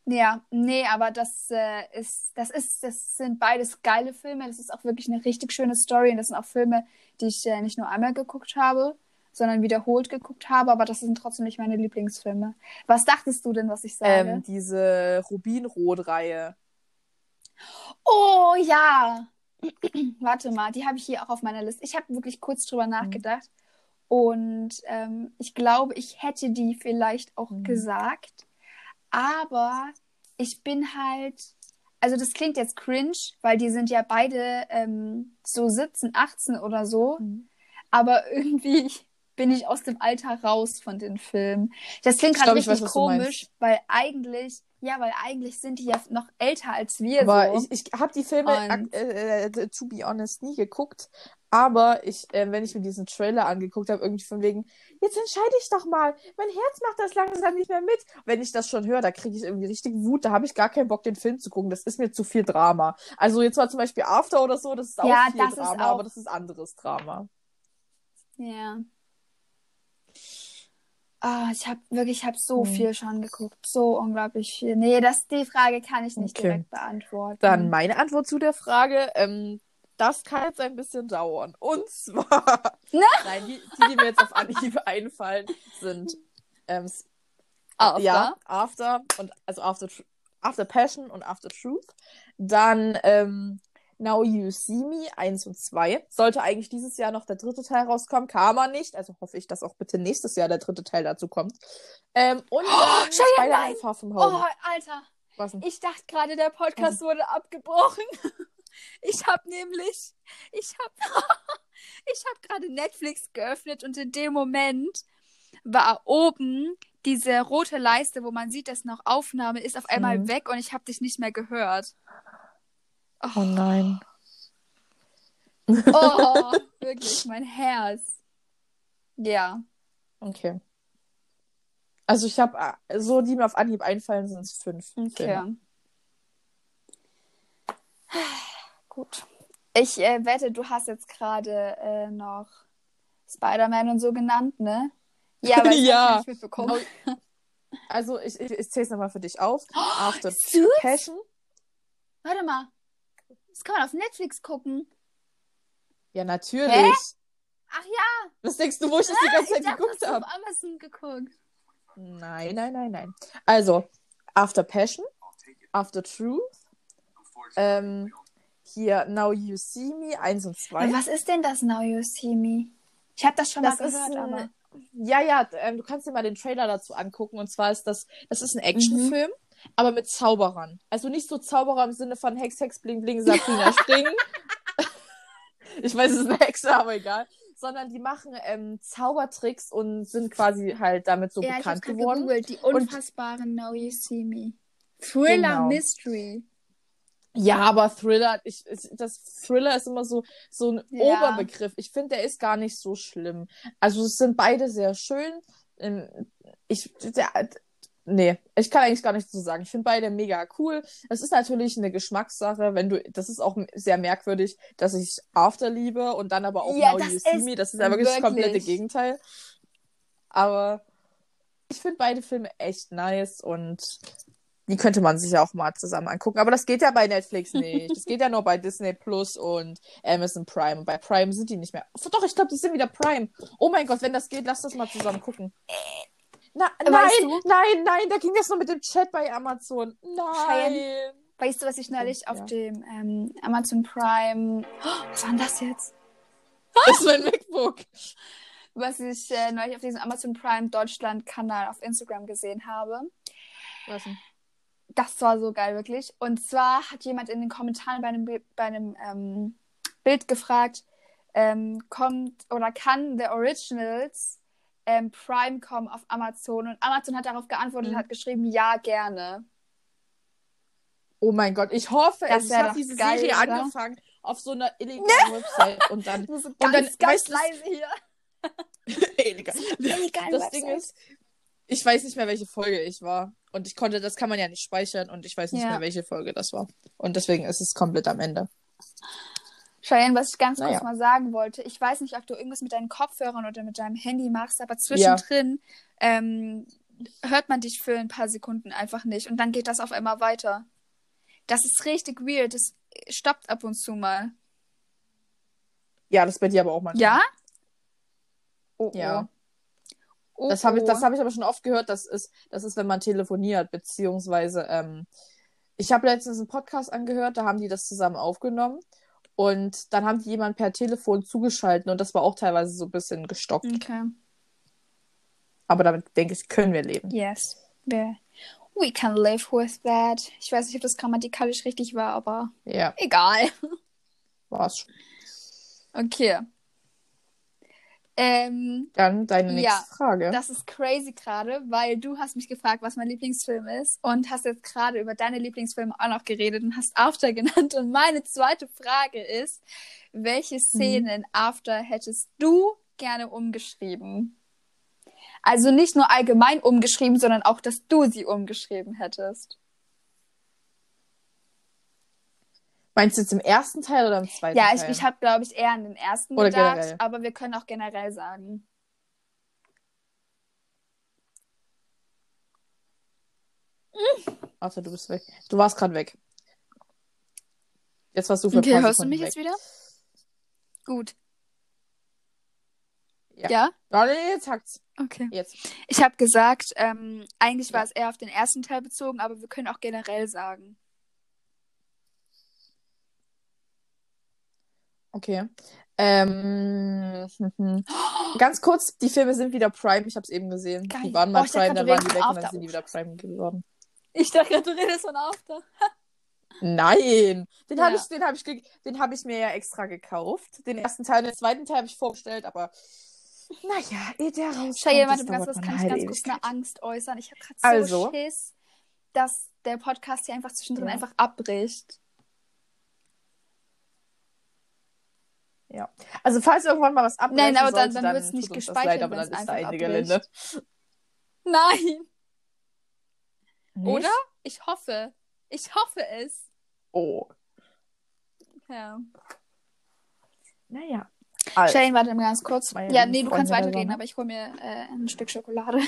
Ja, nee, aber das äh, ist, das ist, das sind beides geile Filme. Das ist auch wirklich eine richtig schöne Story. Und das sind auch Filme, die ich äh, nicht nur einmal geguckt habe, sondern wiederholt geguckt habe. Aber das sind trotzdem nicht meine Lieblingsfilme. Was dachtest du denn, was ich sage? ähm, diese Rubinrot-Reihe. Oh ja. Warte mal, die habe ich hier auch auf meiner Liste. Ich habe wirklich kurz Mhm. drüber nachgedacht. Und ähm, ich glaube, ich hätte die vielleicht auch Mhm. gesagt. Aber ich bin halt. Also, das klingt jetzt cringe, weil die sind ja beide ähm, so 17, 18 oder so. Mhm. Aber irgendwie bin ich aus dem Alter raus von den Filmen. Das klingt gerade richtig weiß, komisch, weil eigentlich, ja, weil eigentlich sind die ja noch älter als wir. Aber so. ich, ich habe die Filme, ak- äh, äh, to be honest, nie geguckt. Aber ich, äh, wenn ich mir diesen Trailer angeguckt habe, irgendwie von wegen, jetzt entscheide ich doch mal. Mein Herz macht das langsam nicht mehr mit. Wenn ich das schon höre, da kriege ich irgendwie richtig Wut. Da habe ich gar keinen Bock, den Film zu gucken. Das ist mir zu viel Drama. Also jetzt mal zum Beispiel After oder so, das ist auch Ja, viel Drama, auch- aber das ist anderes Drama. Ja. Ah, ich habe wirklich, ich habe so Hm. viel schon geguckt, so unglaublich viel. Nee, das, die Frage kann ich nicht Okay. direkt beantworten. Dann meine Antwort zu der Frage. Ähm, das kann jetzt ein bisschen dauern. Und zwar. Na? Nein, die, die, die mir jetzt auf Anhieb einfallen, sind ähm, After. Ja, After und also After, After Passion und After Truth. Dann ähm, Now You See Me 1 und 2. Sollte eigentlich dieses Jahr noch der dritte Teil rauskommen, kam er nicht. Also hoffe ich, dass auch bitte nächstes Jahr der dritte Teil dazu kommt. Ähm, und Oh, dann Spider-Man! Far From Oh, Home. Alter, Was denn? ich dachte gerade, der Podcast wurde abgebrochen. Ich habe nämlich, ich habe, ich habe gerade Netflix geöffnet und in dem Moment war oben diese rote Leiste, wo man sieht, dass noch Aufnahme ist, auf einmal Mhm. weg und ich habe dich nicht mehr gehört. Oh nein. Oh, wirklich, mein Herz. Ja. Okay. Also ich habe so, die mir auf Anhieb einfallen, sind es fünf. Okay. Gut. Ich äh, wette, du hast jetzt gerade äh, noch Spider-Man und so genannt, ne? Ja, aber ich Ja. hab's nicht mitbekommen. Also ich, ich, ich zähle es nochmal für dich auf. After süß. Passion. Warte mal. Das kann man auf Netflix gucken. Ja, natürlich. Hä? Ach ja, Was denkst du, wo ich das die ganze ich Zeit dachte, geguckt du auf habe? Amazon geguckt. Nein, nein, nein, nein. Also, After Passion, After Truth, ähm, hier Now You See Me 1 und 2. Aber was ist denn das Now You See Me? Ich habe das schon Das mal gehört, ein- aber. Ja, ja, ähm, du kannst dir mal den Trailer dazu angucken. Und zwar ist das, das ist ein Actionfilm, aber mit Zauberern. Also nicht so Zauberer im Sinne von Hex, Hex, Bling, Bling, Sabrina, springen. ich weiß, es ist eine Hexe, aber egal. Sondern die machen ähm, Zaubertricks und sind quasi halt damit so ja, ich bekannt gerade geworden. gegoogelt. Die Und- unfassbaren Now You See Me. Thriller Genau. Mystery. Ja, aber Thriller, ich, ich- das Thriller ist immer so, so ein Ja. Oberbegriff. Ich finde, der ist gar nicht so schlimm. Also es sind beide sehr schön. Ähm, Ich, der, nee, ich kann eigentlich gar nichts zu sagen. Ich finde beide mega cool. Es ist natürlich eine Geschmackssache, wenn du, das ist auch sehr merkwürdig, dass ich After liebe und dann aber auch Ja, Now das You See ist Me. Das ist ja wirklich, das komplette wirklich- Gegenteil. Aber ich finde beide Filme echt nice und die könnte man sich ja auch mal zusammen angucken. Aber das geht ja bei Netflix nicht. Das geht ja nur bei Disney Plus und Amazon Prime. Bei Prime sind die nicht mehr. Doch, ich glaube, die sind wieder Prime. Oh mein Gott, wenn das geht, lass das mal zusammen gucken. Na, nein, Weißt du? nein, nein, da ging das nur mit dem Chat bei Amazon. Nein. Weißt du, was ich neulich Ja. auf dem ähm, Amazon Prime. Oh, was war denn das jetzt? Das ist mein MacBook. Was ich äh, neulich auf diesem Amazon Prime Deutschland-Kanal auf Instagram gesehen habe. Was denn? Das war so geil, wirklich. Und zwar hat jemand in den Kommentaren bei einem, bei einem ähm, Bild gefragt, ähm, kommt oder kann The Originals ähm, Prime kommen auf Amazon? Und Amazon hat darauf geantwortet und Mhm. hat geschrieben, ja, gerne. Oh mein Gott, ich hoffe, Das ich habe diese geil, Serie oder? angefangen auf so einer illegalen Website und dann. So dann, ganz, ganz weißt leise hier. illegal. Das Ding ist, ich weiß nicht mehr, welche Folge ich war. Und ich konnte, das kann man ja nicht speichern und ich weiß nicht Ja. mehr, welche Folge das war. Und deswegen ist es komplett am Ende. Cheyenne, was ich ganz Naja. kurz mal sagen wollte, ich weiß nicht, ob du irgendwas mit deinen Kopfhörern oder mit deinem Handy machst, aber zwischendrin ähm, hört man dich für ein paar Sekunden einfach nicht und dann geht das auf einmal weiter. Das ist richtig weird. Das stoppt ab und zu mal. Ja, das bei dir aber auch manchmal. Ja? Oh, Ja. Oh, Das habe ich, oh. das habe ich aber schon oft gehört. Das ist, das ist, wenn man telefoniert, beziehungsweise ähm, ich habe letztens einen Podcast angehört, da haben die das zusammen aufgenommen und dann haben die jemand per Telefon zugeschaltet und das war auch teilweise so ein bisschen gestockt. Okay. Aber damit denke ich, können wir leben. Yes. We, we can live with that. Ich weiß nicht, ob das grammatikalisch richtig war, aber Ja, egal. war's schon. Okay. Ähm, Dann deine nächste Ja, Frage. Das ist crazy gerade, weil du hast mich gefragt, was mein Lieblingsfilm ist und hast jetzt gerade über deine Lieblingsfilme auch noch geredet und hast After genannt. Und meine zweite Frage ist, welche Szene in After hättest du gerne umgeschrieben? Also nicht nur allgemein umgeschrieben, sondern auch, dass du sie umgeschrieben hättest. Meinst du jetzt im ersten Teil oder im zweiten Ja, ich, Teil? ich habe, glaube ich, eher an den ersten Oder gedacht, generell? aber wir können auch generell sagen. Warte, du bist weg. Du warst gerade weg. Jetzt warst du für Okay, hörst du mich weg. jetzt wieder? Gut. Ja. ja? Ja, nee, jetzt hackt's. Okay. Jetzt. Ich habe gesagt, ähm, eigentlich war Ja. es eher auf den ersten Teil bezogen, aber wir können auch generell sagen. Okay. Ähm, ganz kurz, die Filme sind wieder Prime. Ich habe es eben gesehen. Geil. Die waren mal Oh, Prime, dann waren die weg und dann sind die wieder Prime geworden. Ich dachte du redest von After. Nein, den habe Ja. ich, den habe ich, den habe ich mir ja extra gekauft. Den ersten Teil, den zweiten Teil habe ich vorgestellt, aber naja, ehe der Cheyenne, das warte, ganz was kann ich halbe ganz kurz eine. Angst äußern? Ich habe gerade Also? so Schiss, dass der Podcast hier einfach zwischendrin Ja. einfach abbricht. Ja. Also falls irgendwann mal was abbrechen Nein, aber dann- sollte, dann dann wird's nicht gespeichert, leid, aber dann ist da eine abbricht. Gelände. Nein, Nicht? oder? Ich hoffe. Ich hoffe es. Oh. Ja. Naja. Also, Shane, warte mal ganz kurz. Ja, nee, du kannst Freunde weiterreden, aber ich hole mir äh, ein Stück Schokolade.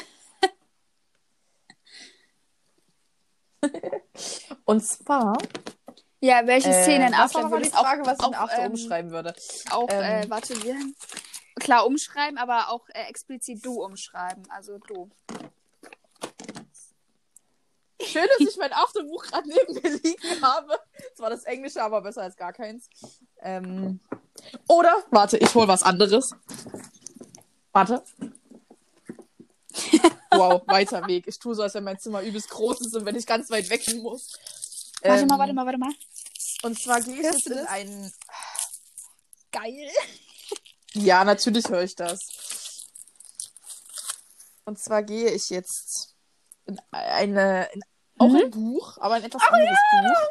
und zwar. Ja, welche Äh, Szene in was war After nochmal die würdest Frage, was ich in After ähm, umschreiben würde? auch Ähm, äh, warte, wir klar umschreiben, aber auch äh, explizit du umschreiben. Also du. Schön, dass ich mein Afterbuch gerade neben mir liegen habe. Das war das Englische, aber besser als gar keins. Ähm, oder, warte, ich hol was anderes. Warte. Wow, weiter Weg. Ich tue so, als wenn mein Zimmer übelst groß ist und wenn ich ganz weit weg muss. Warte Ähm, mal, warte mal, warte mal. Und zwar gehe ich jetzt in einen. Geil. Ja, natürlich höre ich das. Und zwar gehe ich jetzt in eine. In auch ein Buch, aber ein etwas anderes Buch.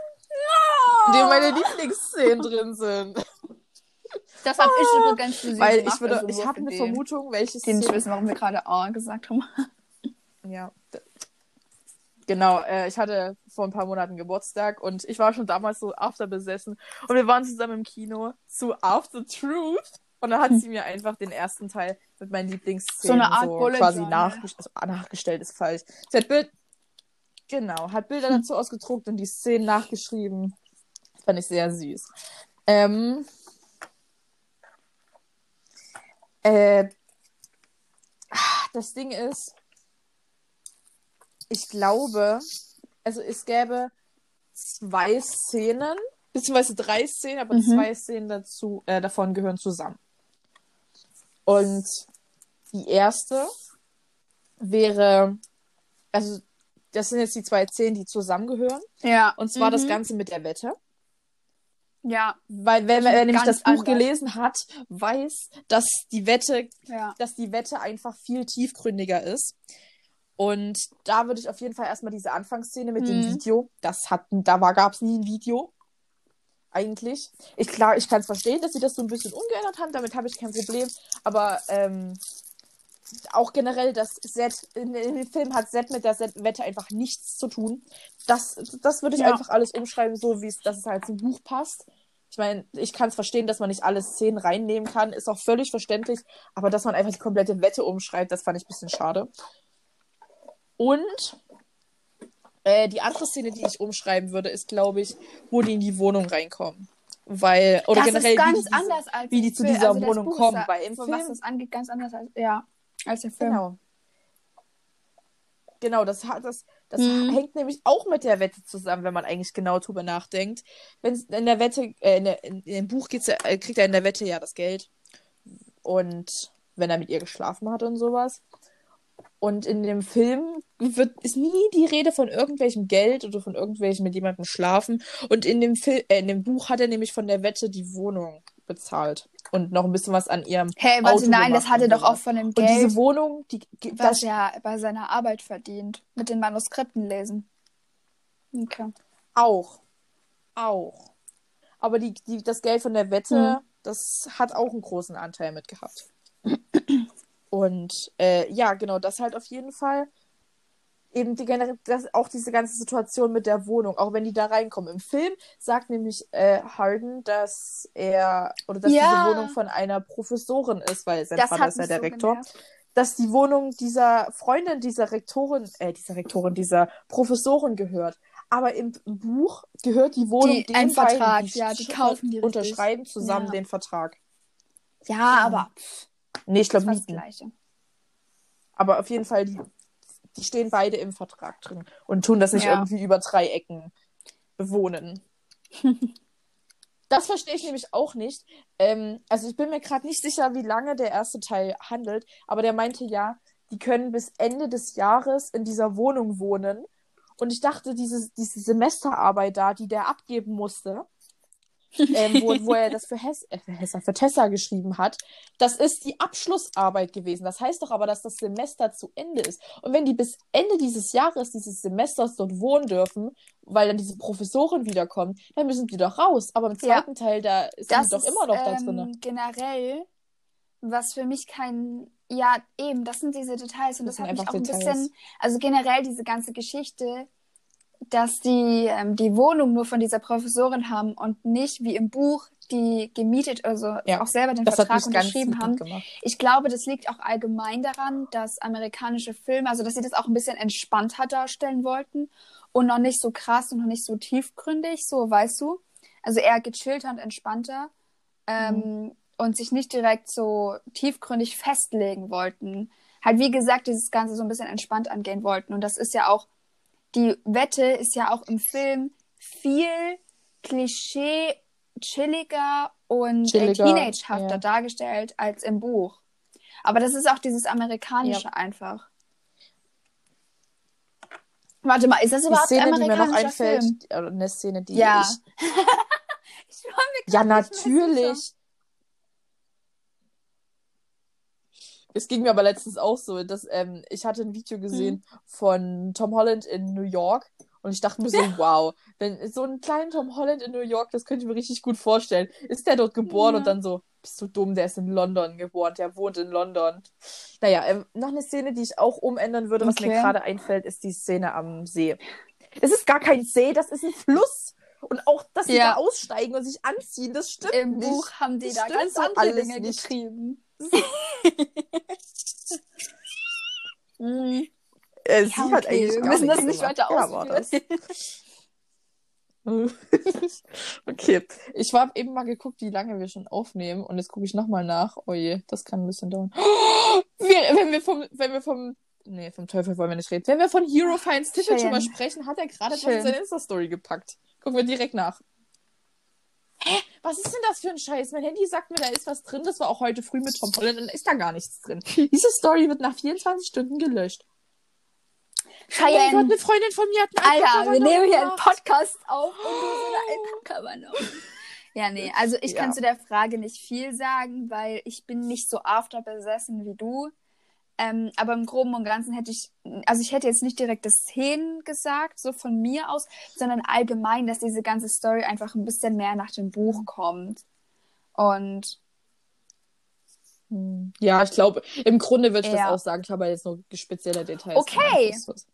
In dem meine Lieblingsszenen drin sind. Das habe ich übrigens für sie Weil ich würde, also ich habe eine Vermutung, welches Die nicht wissen, warum wir gerade A gesagt haben. Ja. Genau, äh, ich hatte vor ein paar Monaten Geburtstag und ich war schon damals so After besessen und wir waren zusammen im Kino zu After Truth und dann hat sie mir einfach den ersten Teil mit meinen Lieblingsszenen So eine Art Bullet quasi nachgestellt, also nachgestellt ist falsch. Sie hat Bild, genau, hat Bilder dazu ausgedruckt und die Szenen nachgeschrieben. Das fand ich sehr süß. Ähm, äh, das Ding ist, ich glaube, also es gäbe zwei Szenen, beziehungsweise drei Szenen, aber Mhm. zwei Szenen dazu, äh, davon gehören zusammen. Und die erste wäre, also das sind jetzt die zwei Szenen, die zusammengehören. Ja. Und zwar das Mhm. Ganze mit der Wette. Ja. Weil wer, wer nämlich das Buch anders. gelesen hat, weiß, dass die Wette Ja. dass die Wette einfach viel tiefgründiger ist. Und da würde ich auf jeden Fall erstmal diese Anfangsszene mit dem Mhm. Video, das hatten, da war, gab es nie ein Video. Eigentlich. Ich, klar, ich kann es verstehen, dass sie das so ein bisschen umgeändert haben, damit habe ich kein Problem. Aber ähm, auch generell, das Set, in, in dem Film hat Set mit der Set Wette einfach nichts zu tun. Das, das würde ich Ja. einfach alles umschreiben, so wie es, dass es halt zum Buch passt. Ich meine, ich kann es verstehen, dass man nicht alle Szenen reinnehmen kann, ist auch völlig verständlich, aber dass man einfach die komplette Wette umschreibt, das fand ich ein bisschen schade. Und äh, die andere Szene, die ich umschreiben würde, ist, glaube ich, wo die in die Wohnung reinkommen. Weil, oder das generell, ist ganz wie die diese, wie die zu Film. dieser also Wohnung Buch kommen, weil im Film- was das angeht, ganz anders als, ja, als der Film. Genau. Genau, das, hat, das, das Mhm. hängt nämlich auch mit der Wette zusammen, wenn man eigentlich genau drüber nachdenkt. Wenn in der Wette, äh, in, der, in, in dem Buch geht's, äh, kriegt er in der Wette ja das Geld. Und wenn er mit ihr geschlafen hat und sowas. Und in dem Film wird, ist nie die Rede von irgendwelchem Geld oder von irgendwelchem mit jemandem schlafen. Und in dem, Fil äh, in dem Buch hat er nämlich von der Wette die Wohnung bezahlt. Und noch ein bisschen was an ihrem Hey, Auto warte, nein, das hat er doch auch von dem Und diese Geld, Wohnung, die, was das, er bei seiner Arbeit verdient. Mit den Manuskripten lesen. Okay. Auch. Auch. Aber die, die, das Geld von der Wette, das hat auch einen großen Anteil mit gehabt. Und äh, ja, genau, das halt auf jeden Fall. Eben die das, auch diese ganze Situation mit der Wohnung, auch wenn die da reinkommen. Im Film sagt nämlich äh, Harden, dass er oder dass Ja. diese Wohnung von einer Professorin ist, weil sein Das Vater ist ja der so Rektor. genervt. dass die Wohnung dieser Freundin dieser Rektorin, äh, dieser Rektorin, dieser Professorin gehört. Aber im Buch gehört die Wohnung Die- den ein beiden, Vertrag, ja, die kaufen die richtig. unterschreiben zusammen Ja. den Vertrag. Ja, aber pff, Nee, ich glaube war das. Gleiche. Aber auf jeden Fall, die, die stehen beide im Vertrag drin und tun das nicht Ja. irgendwie über drei Ecken bewohnen. das verstehe ich nämlich auch nicht. Ähm, also ich bin mir gerade nicht sicher, wie lange der erste Teil handelt, aber der meinte ja, die können bis Ende des Jahres in dieser Wohnung wohnen. Und ich dachte, diese, diese Semesterarbeit da, die der abgeben musste, ähm, wo, wo er das für, Hess, äh, für, Hessa, für Tessa geschrieben hat, das ist die Abschlussarbeit gewesen. Das heißt doch aber, dass das Semester zu Ende ist. Und wenn die bis Ende dieses Jahres, dieses Semesters dort wohnen dürfen, weil dann diese Professorin wiederkommt, dann müssen die doch raus. Aber im Ja. zweiten Teil, da sind Das die doch ist immer noch da ähm, drin. generell, was für mich kein. Ja, eben, das sind diese Details und Das das, hat mich auch ein Details. bisschen. Also generell diese ganze Geschichte, dass die ähm, die Wohnung nur von dieser Professorin haben und nicht wie im Buch die gemietet, also Ja, auch selber den Vertrag unterschrieben haben. gemacht. Ich glaube, das liegt auch allgemein daran, dass amerikanische Filme, also dass sie das auch ein bisschen entspannter darstellen wollten und noch nicht so krass und noch nicht so tiefgründig, so weißt du. Also eher gechillter und entspannter ähm, und sich nicht direkt so tiefgründig festlegen wollten. Halt, wie gesagt, dieses Ganze so ein bisschen entspannt angehen wollten. Und das ist ja auch, die Wette ist ja auch im Film viel Klischee chilliger und Chilliger, äh, teenagehafter ja. dargestellt als im Buch. Aber das ist auch dieses amerikanische einfach. Warte mal, ist das überhaupt ein Szene, die mir noch amerikanischer einfällt, Film? eine Szene, die Ja. ich. Ich Ja, natürlich. Es ging mir aber letztens auch so, dass ähm, ich hatte ein Video gesehen Mhm. von Tom Holland in New York und ich dachte mir so, wow, wenn so ein kleiner Tom Holland in New York, das könnte ich mir richtig gut vorstellen. Ist der dort geboren Ja. und dann so, bist du dumm, der ist in London geboren, der wohnt in London. Naja, ähm, noch eine Szene, die ich auch umändern würde, was mir Okay. gerade einfällt, ist die Szene am See. Es ist gar kein See, das ist ein Fluss. Und auch, dass sie Ja. da aussteigen und sich anziehen, das stimmt Im nicht. Buch haben die Das da ganz andere Dinge nicht. geschrieben. Mhm. Äh, Ja, sie hat okay, eigentlich wir müssen das nicht gemacht. weiter Ja, das. okay, ich habe eben mal geguckt, wie lange wir schon aufnehmen und jetzt gucke ich nochmal nach. Oh je, das kann ein bisschen dauern. Wir, wenn wir vom, wenn wir vom, nee, vom Teufel wollen wir nicht reden. Wenn wir von Hero Finds Ticket schon mal sprechen, hat er gerade was Schön. in seine Insta-Story gepackt. Gucken wir direkt nach. Hä? Was ist denn das für ein Scheiß? Mein Handy sagt mir, da ist was drin. Das war auch heute früh mit Tom Holland und da ist da gar nichts drin. Diese Story wird nach 24 Stunden gelöscht. Oh Cheyenne, eine Freundin von mir hat einen Alter, wir nehmen hier einen. Podcast auf und du so eine noch. Ja, nee, also ich kann Ja. zu der Frage nicht viel sagen, weil ich bin nicht so afterbesessen wie du. Ähm, aber im Groben und Ganzen hätte ich, also ich hätte jetzt nicht direkte Szenen gesagt, so von mir aus, sondern allgemein, dass diese ganze Story einfach ein bisschen mehr nach dem Buch kommt. Und Hm. Ja, ich glaube, im Grunde würde ich Ja. das auch sagen. Ich habe jetzt nur spezielle Details. Okay. Das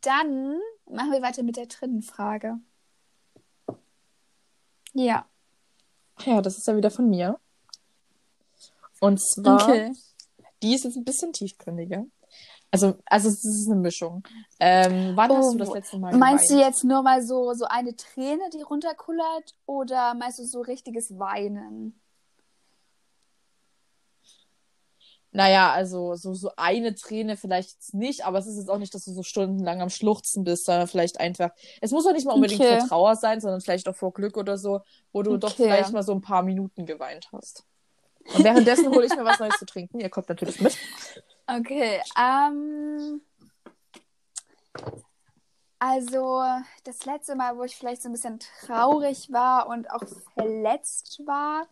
Dann machen wir weiter mit der dritten Frage. Ja. Ja, das ist ja wieder von mir. Und zwar, Okay. Die ist jetzt ein bisschen tiefgründiger. Also, also es ist eine Mischung. Ähm, wann hast Oh, du das letzte Mal Meinst du geweint? jetzt nur mal so, so eine Träne, die runterkullert? Oder meinst du so richtiges Weinen? Naja, also so, so eine Träne vielleicht nicht, aber es ist jetzt auch nicht, dass du so stundenlang am Schluchzen bist, sondern vielleicht einfach. Es muss auch nicht mal unbedingt Okay. vor Trauer sein, sondern vielleicht auch vor Glück oder so, wo du doch Okay. vielleicht mal so ein paar Minuten geweint hast. Und währenddessen hole ich mir was Neues zu trinken. Ihr kommt natürlich mit. Okay, ähm. Also, das letzte Mal, wo ich vielleicht so ein bisschen traurig war und auch verletzt war,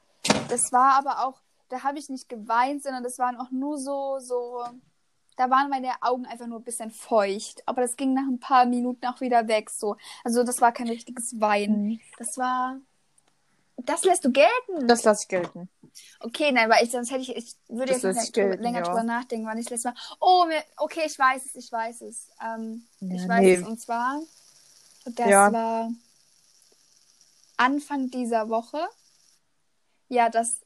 das war aber auch, da habe ich nicht geweint, sondern das waren auch nur so, so, da waren meine Augen einfach nur ein bisschen feucht. Aber das ging nach ein paar Minuten auch wieder weg, so. Also, das war kein richtiges Weinen. Das war, das lässt du gelten? Das lasse ich gelten. Okay, nein, weil ich sonst hätte ich, ich würde Das jetzt gelten, länger ja. drüber nachdenken, wann ich das letzte Mal. Oh, mir, okay, ich weiß es, ich weiß es. Ähm, ich Ja, weiß nee. es. Und zwar, das Ja. war Anfang dieser Woche. Ja, das.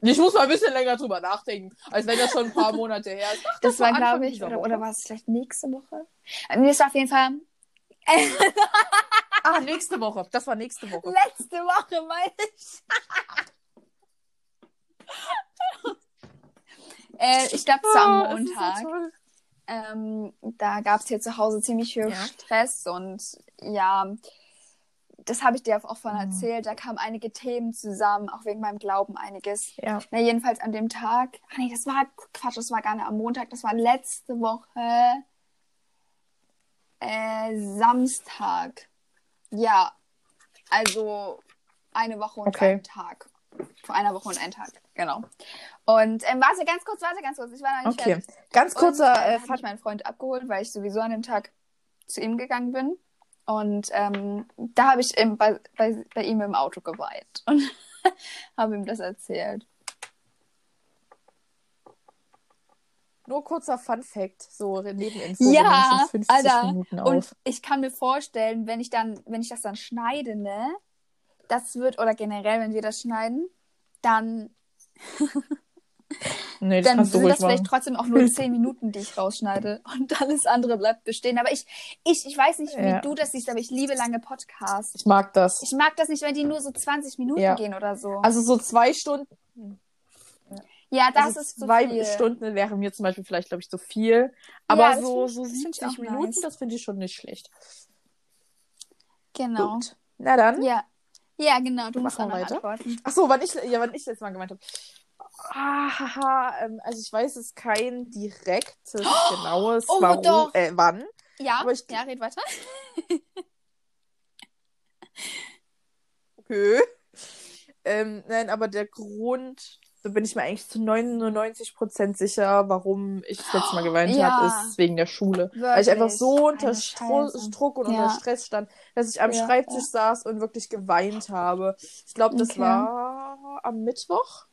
Ich muss mal ein bisschen länger drüber nachdenken, als wenn das schon ein paar Monate her ist. Ach, Das, war, Anfang glaube ich, dieser oder, Woche. oder war es vielleicht nächste Woche? Nee, das war auf jeden Fall Ah, nächste Woche. Das war nächste Woche. letzte Woche, meine ich. äh, ich glaube, es war Ah, am so Montag. toll. Ähm, da gab es hier zu Hause ziemlich viel Ja. Stress und ja, das habe ich dir auch von Mhm. erzählt. Da kamen einige Themen zusammen, auch wegen meinem Glauben einiges. Ja. Na, jedenfalls an dem Tag. Ach nee, das war Quatsch, das war gar nicht am Montag, das war letzte Woche äh, Samstag. Ja, also eine Woche und Okay. ein Tag. Vor einer Woche und ein Tag, genau. Und ähm, warte ganz kurz, warte ganz kurz. Ich war noch nicht Okay. fertig. Ganz kurzer und, äh, äh, hat Fun mich mein Freund abgeholt, weil ich sowieso an dem Tag zu ihm gegangen bin. Und ähm, da habe ich im, bei, bei, bei ihm im Auto geweint und habe ihm das erzählt. Nur kurzer Fun Fact, so Nebeninfo. Ja, nehmen schon 50 Alter. Und ich kann mir vorstellen, wenn ich dann, wenn ich das dann schneide, ne, das wird, oder generell, wenn wir das schneiden, dann, Nee, das dann sind das vielleicht machen. trotzdem auch nur zehn Minuten, die ich rausschneide. Und alles andere bleibt bestehen. Aber ich, ich, ich weiß nicht, wie Ja. du das siehst, aber ich liebe lange Podcasts. Ich mag das. Ich mag das nicht, wenn die nur so 20 Minuten Ja. gehen oder so. Also so zwei Stunden, ja, das also ist zu zwei viel. Stunden wären mir zum Beispiel vielleicht, glaube ich, zu viel. Aber das so, so das find ich 70 auch Minuten, nice. das finde ich schon nicht schlecht. Genau. Gut. Na dann. Ja. Ja, genau. Du musst noch weiter? antworten. Ach so, wann ich, ja, wann ich letztes Mal gemeint habe. Ah, ähm, also ich weiß es kein direktes, genaues, oh, warum, äh, wann. Ja, Aber ich- ja, red weiter. Okay. Ähm, nein, aber der Grund, da bin ich mir eigentlich zu 99% sicher, warum ich das letzte Mal geweint Ja. habe, ist wegen der Schule. Weil ich einfach Wirklich. so unter Stru. Druck und Ja. unter Stress stand, dass ich am Ja, Schreibtisch saß und wirklich geweint habe. Ich glaube, das Okay. war am Mittwoch.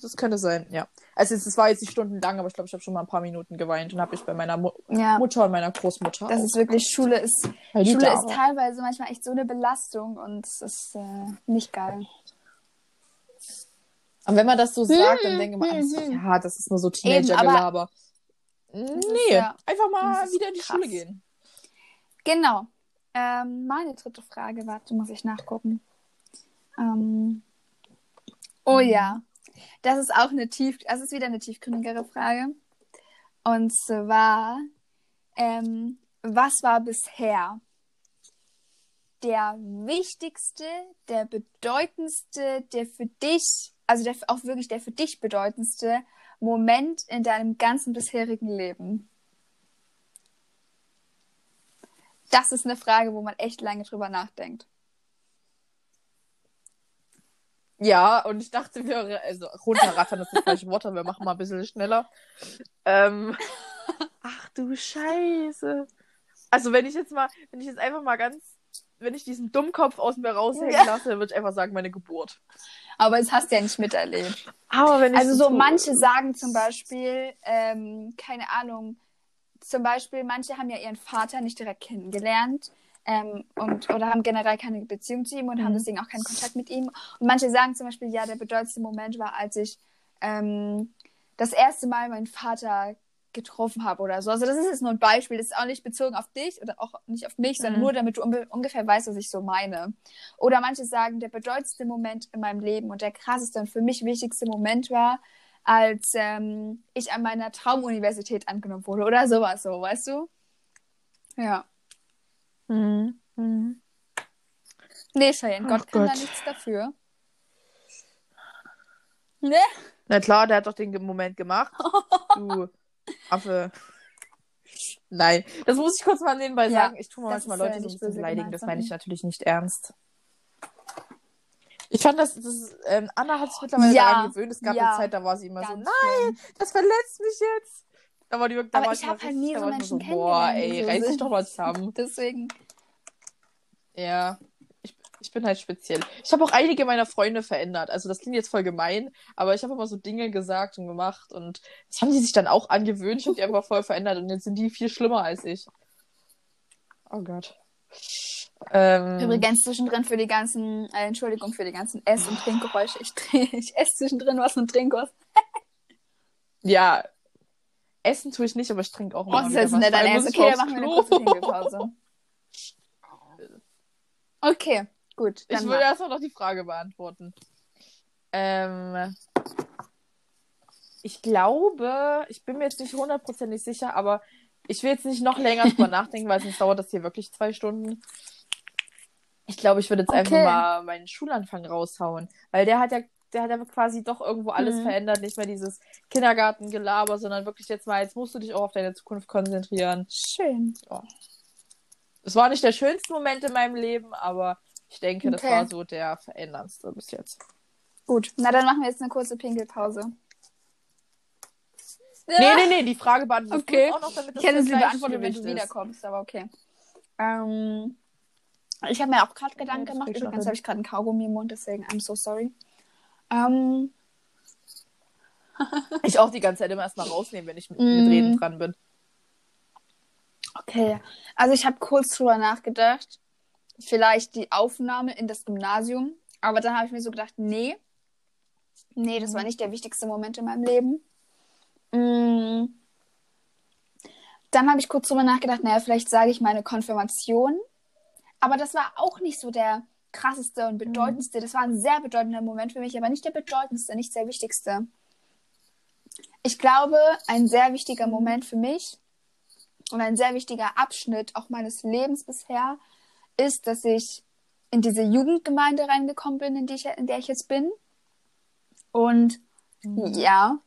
Das könnte sein, ja. Also es war jetzt nicht stundenlang, aber ich glaube, ich habe schon mal ein paar Minuten geweint und habe ich bei meiner Mu. Mutter und meiner Großmutter Das ist wirklich, Schule ist, Schule ist teilweise manchmal echt so eine Belastung und es ist äh, nicht geil. Und wenn man das so sagt, dann denke man, hm, hm. ja, das ist nur so aber- Teenager-Gelaber. Nee, ja- einfach mal wieder in die krass. Schule gehen. Genau. Ähm, meine dritte Frage, warte, muss ich nachgucken. Ähm, oh ja, das ist auch eine tief, das ist wieder eine tiefgründigere Frage. Und zwar, ähm, was war bisher der wichtigste, der bedeutendste, der für dich, also der auch wirklich der für dich bedeutendste Moment in deinem ganzen bisherigen Leben? Das ist eine Frage, wo man echt lange drüber nachdenkt. Ja, und ich dachte, wir, also runterrattern ist das falsche Wort, aber wir machen mal ein bisschen schneller. Ähm, ach du Scheiße. Also wenn ich jetzt mal, wenn ich jetzt einfach mal ganz wenn ich diesen Dummkopf aus mir raushängen Ja. lasse, würde ich einfach sagen, meine Geburt. Aber das hast du ja nicht miterlebt. Aber wenn ich Also so manche sagen zum Beispiel, ähm, keine Ahnung, zum Beispiel manche haben ja ihren Vater nicht direkt kennengelernt ähm, und oder haben generell keine Beziehung zu ihm und haben Mhm. deswegen auch keinen Kontakt mit ihm. Und manche sagen zum Beispiel, ja, der bedeutendste Moment war, als ich ähm, das erste Mal meinen Vater getroffen habe oder so. Also das ist jetzt nur ein Beispiel, das ist auch nicht bezogen auf dich oder auch nicht auf mich, sondern Mhm. nur damit du ungefähr weißt, was ich so meine. Oder manche sagen, der bedeutendste Moment in meinem Leben und der krasseste und für mich wichtigste Moment war, als ähm, ich an meiner Traumuniversität angenommen wurde oder sowas so, weißt du? Ja. Mhm. Mhm. Nee, Cheyenne, Ach Gott kann da Gott. nichts dafür. Ne? Na klar, der hat doch den Moment gemacht. Du Affe. Nein, das muss ich kurz mal nebenbei Ja, sagen. Ich tue mal manchmal Leute so ein nicht bisschen beleidigen. Das meine ich natürlich nicht ernst. Ich fand das, das ähm, Anna hat sich mittlerweile Ja, daran gewöhnt. Es gab ja, eine Zeit, da war sie immer so, nein, schlimm. das verletzt mich jetzt. Da war die wirklich, da Aber war ich immer hab halt nie so Menschen Boah, kennengelernt, die ey, so reiß dich doch mal zusammen. Deswegen. Ja, ich, bin halt speziell. Ich habe auch einige meiner Freunde verändert. Also das klingt jetzt voll gemein, aber ich habe immer so Dinge gesagt und gemacht und das haben die sich dann auch angewöhnt. Ich habe die einfach voll verändert und jetzt sind die viel schlimmer als ich. Oh Gott. Ähm, Übrigens zwischendrin für die ganzen, äh, Entschuldigung für die ganzen Ess- und Trinkgeräusche. Ich, ich esse zwischendrin was und trinke was. ja, essen tue ich nicht, aber ich trinke auch Oh, immer das ist was. nicht dein Ernst. Okay, aufs machen wir eine kurze. Pinkelpause. Okay, gut. Ich Dann will mach. erstmal noch die Frage beantworten. Ähm, ich glaube, ich bin mir jetzt nicht hundertprozentig sicher, aber ich will jetzt nicht noch länger drüber nachdenken, weil sonst dauert das hier wirklich zwei Stunden. Ich glaube, ich würde jetzt einfach Okay. mal meinen Schulanfang raushauen, weil der hat ja, der hat ja quasi doch irgendwo alles Mhm. verändert, nicht mehr dieses Kindergartengelaber, sondern wirklich jetzt mal, jetzt musst du dich auch auf deine Zukunft konzentrieren. Schön. Es war nicht der schönste Moment in meinem Leben, aber ich denke, das Okay. war so der veränderndste bis jetzt. Gut. Na, dann machen wir jetzt eine kurze Pinkelpause. Nee, nee, nee, die Frage beantwortet Okay. auch noch, damit das Ich hätte sie beantwortet, wenn du wiederkommst, aber okay. Ähm, ich habe mir auch gerade Gedanken gemacht. Übrigens habe ich gerade einen Kaugummi im Mund, deswegen I'm so sorry. Ähm, Ich auch die ganze Zeit immer erstmal rausnehmen, wenn ich mit, Mm. mit Reden dran bin. okay. Also ich habe kurz drüber nachgedacht, vielleicht die Aufnahme in das Gymnasium. Aber dann habe ich mir so gedacht, nee. Nee, das war nicht der wichtigste Moment in meinem Leben. Mm. Dann habe ich kurz drüber nachgedacht, naja, vielleicht sage ich meine Konfirmation. Aber das war auch nicht so der krasseste und bedeutendste. Das war ein sehr bedeutender Moment für mich, aber nicht der bedeutendste, nicht der wichtigste. Ich glaube, ein sehr wichtiger Moment für mich und ein sehr wichtiger Abschnitt auch meines Lebens bisher ist, dass ich in diese Jugendgemeinde reingekommen bin, in, die ich, in der ich jetzt bin. Und ja,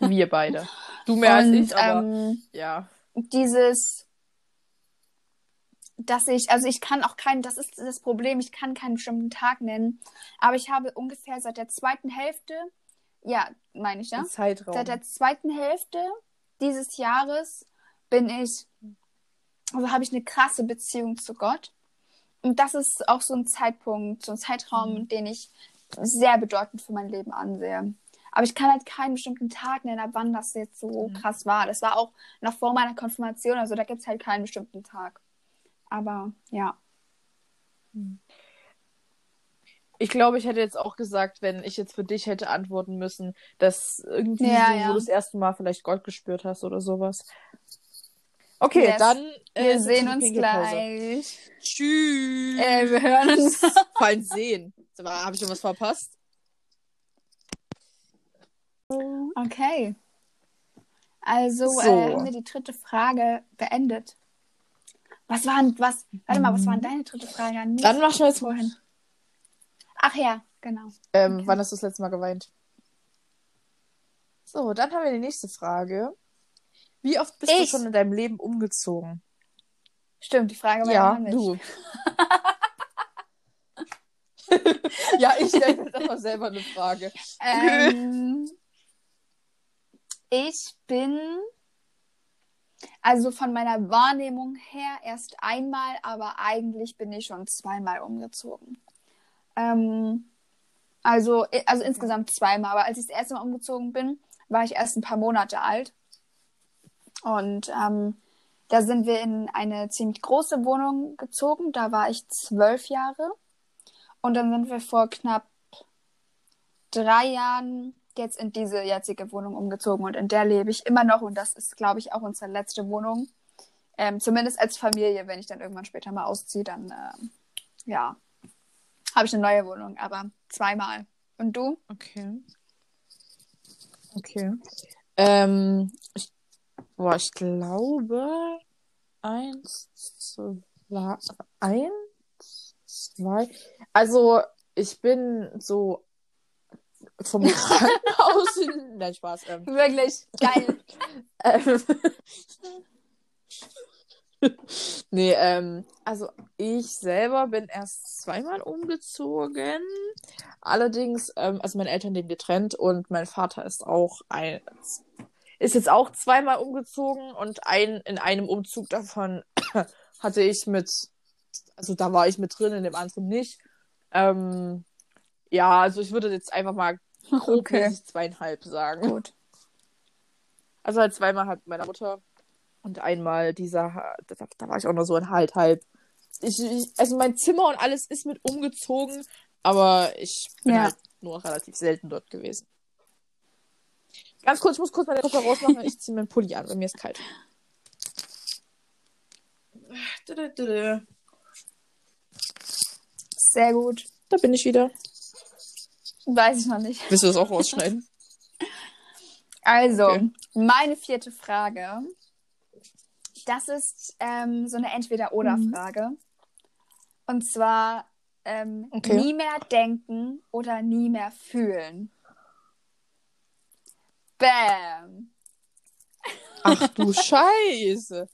Wir beide. Du mehr als und ich, aber ähm, ja. dieses, dass ich, also ich kann auch keinen, das ist das Problem, ich kann keinen bestimmten Tag nennen, aber ich habe ungefähr seit der zweiten Hälfte, ja, meine ich, ja, Zeitraum. seit der zweiten Hälfte dieses Jahres bin ich, also habe ich eine krasse Beziehung zu Gott. Und das ist auch so ein Zeitpunkt, so ein Zeitraum, Mhm. den ich sehr bedeutend für mein Leben ansehe. Aber ich kann halt keinen bestimmten Tag nennen, ab wann das jetzt so Mhm. krass war. Das war auch noch vor meiner Konfirmation, also da gibt es halt keinen bestimmten Tag. Aber ja. Ich glaube, ich hätte jetzt auch gesagt, wenn ich jetzt für dich hätte antworten müssen, dass irgendwie Ja, du ja. so das erste Mal vielleicht Gott gespürt hast oder sowas. Okay, Yes. dann äh, Wir sehen uns gleich. Tschüss. Äh, wir hören uns. Vor allem sehen. Habe ich irgendwas verpasst? Okay. Also So. äh, haben wir die dritte Frage beendet. Was waren, was, warte mal, was war denn deine dritte Frage an mich Dann wir jetzt vorhin? Ach ja, genau. Ähm, Okay. Wann hast du das letzte Mal geweint? So, dann haben wir die nächste Frage. Wie oft bist du Ich. schon in deinem Leben umgezogen? Stimmt, die Frage war ja, mich. du. ja, ich stelle mir das mal selber eine Frage. Ähm, ich bin Also von meiner Wahrnehmung her erst einmal, aber eigentlich bin ich schon zweimal umgezogen. Ähm, also, also insgesamt zweimal. Aber als ich das erste Mal umgezogen bin, war ich erst ein paar Monate alt. Und ähm, da sind wir in eine ziemlich große Wohnung gezogen. Da war ich zwölf Jahre. Und dann sind wir vor knapp drei Jahren jetzt in diese jetzige Wohnung umgezogen. Und in der lebe ich immer noch. Und das ist, glaube ich, auch unsere letzte Wohnung. Ähm, zumindest als Familie, wenn ich dann irgendwann später mal ausziehe, dann ähm, ja, habe ich eine neue Wohnung. Aber zweimal. Und du? Okay. Okay. Ähm, ich, boah, ich glaube, eins, zwei, eins, zwei. Also, ich bin so vom Krankenhaus in. Nein, Spaß. Ähm, Wirklich geil. ähm, nee, ähm, also ich selber bin erst zweimal umgezogen. Allerdings, ähm, also meine Eltern leben getrennt und mein Vater ist auch ein, ist jetzt auch zweimal umgezogen und ein, in einem Umzug davon hatte ich mit, also da war ich mit drin, in dem anderen nicht. Ähm, ja, also ich würde jetzt einfach mal grob Okay. zweieinhalb sagen. Gut. Also halt zweimal mit meiner Mutter und einmal dieser, da, da war ich auch noch so ein halb halb. Ich, ich, also mein Zimmer und alles ist mit umgezogen, aber ich bin Ja. halt nur relativ selten dort gewesen. Ganz kurz, ich muss kurz meine Kopfhörer rausmachen, ich ziehe meinen Pulli an, weil mir ist kalt. Sehr gut. Da bin ich wieder. Weiß ich noch nicht. Willst du das auch rausschneiden? Also, Okay. meine vierte Frage. Das ist ähm, so eine Entweder-Oder-Frage. Und zwar ähm, Okay. nie mehr denken oder nie mehr fühlen. Bam. Ach du Scheiße.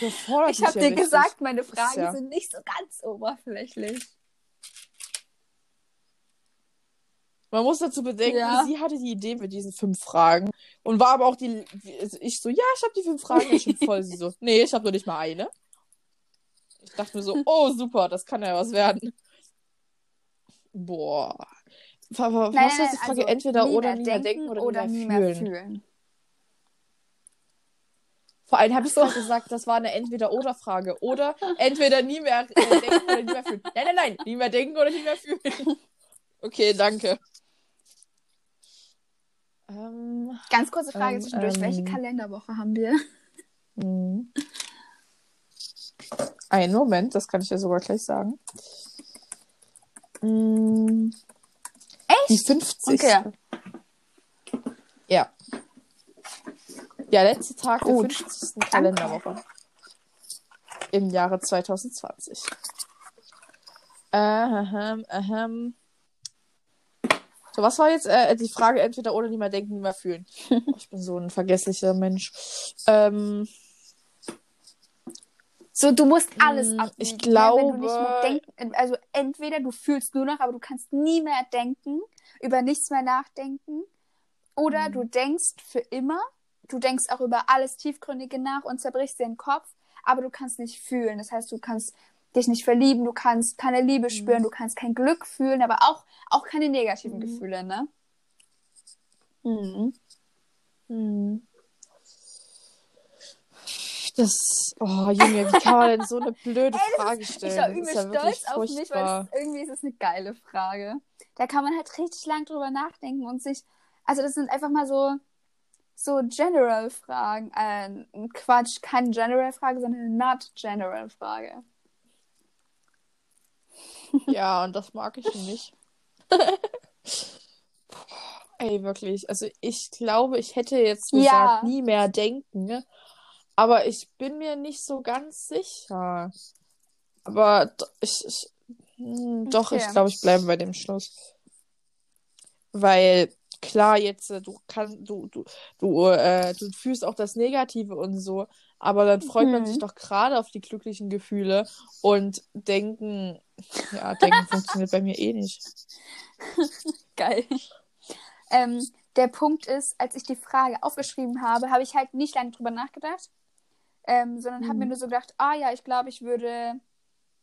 Ich habe ja dir gesagt, meine Fragen ja- sind nicht so ganz oberflächlich. Man muss dazu bedenken, Ja. sie hatte die Idee mit diesen fünf Fragen und war aber auch die. also ich so, ja, ich habe die fünf Fragen jetzt schon voll. Sie so, nee, ich habe nur nicht mal eine. Ich dachte mir so, oh super, das kann ja was werden. Boah. Was Nein, ist nein, Frage? also Entweder nie oder nie mehr denken oder, oder nie mehr mehr fühlen. fühlen. Vor allem habe ich so gesagt, das war eine Entweder-Oder-Frage. Oder entweder nie mehr äh, denken oder nie mehr fühlen. Nein, nein, nein, nie mehr denken oder nie mehr fühlen. Okay, danke. Ähm, Ganz kurze Frage Ähm, zwischendurch. Welche ähm. Kalenderwoche haben wir? Mhm. Einen Moment, das kann ich dir sogar gleich sagen. Mm, Die 50. Okay. Ja. Der letzte Tag Gut. der 50. Kalenderwoche. Im Jahre 2020. Ähm, ähm. So, was war jetzt äh, die Frage? Entweder oder nie mehr denken, nie mehr fühlen. Ich bin so ein vergesslicher Mensch. Ähm, So, du musst alles abwiegen. ich ne? Mehr glaube- denken, also entweder du fühlst nur noch, aber du kannst nie mehr denken, über nichts mehr nachdenken, oder Mm. du denkst für immer, du denkst auch über alles Tiefgründige nach und zerbrichst dir den Kopf, aber du kannst nicht fühlen. Das heißt, du kannst dich nicht verlieben, du kannst keine. Liebe spüren, du kannst kein Glück fühlen, aber auch, auch keine negativen Mhm. Gefühle, ne? Mhm. Hm. Das, oh Junge, wie kann man denn so eine blöde Frage Ich stellen? war Das übel ja stolz auf mich, weil das, irgendwie ist es eine geile Frage. Da kann man halt richtig lang drüber nachdenken und sich, also das sind einfach mal so, so General-Fragen, äh, Quatsch, keine General-Frage, sondern eine Not-General-Frage. Ja, und das mag ich nicht. Ey, wirklich. Also ich glaube, ich hätte jetzt gesagt, Ja. nie mehr denken. ne? Aber ich bin mir nicht so ganz sicher. Aber ich, ich hm, doch, ich Okay. glaube, ich bleibe bei dem Schluss. Weil klar, jetzt äh, du kannst du du du äh, du fühlst auch das Negative und so, aber dann freut man Mhm. sich doch gerade auf die glücklichen Gefühle und denken, ja, denken funktioniert bei mir eh nicht. Geil. Ähm, der Punkt ist, als ich die Frage aufgeschrieben habe, habe ich halt nicht lange drüber nachgedacht, ähm, sondern habe mir Mhm. nur so gedacht, ah ja, ich glaube, ich würde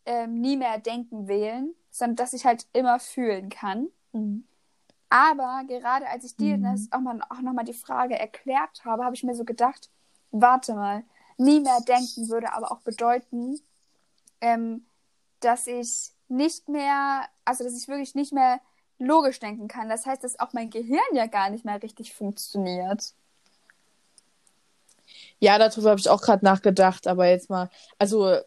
ähm, nie mehr denken wählen, sondern dass ich halt immer fühlen kann. Aber gerade als ich dir Mhm. das auch, mal, auch nochmal die Frage erklärt habe, habe ich mir so gedacht, warte mal, nie mehr denken würde aber auch bedeuten, ähm, dass ich nicht mehr, also dass ich wirklich nicht mehr logisch denken kann. Das heißt, dass auch mein Gehirn ja gar nicht mehr richtig funktioniert. Ja, darüber habe ich auch gerade nachgedacht, aber jetzt mal, also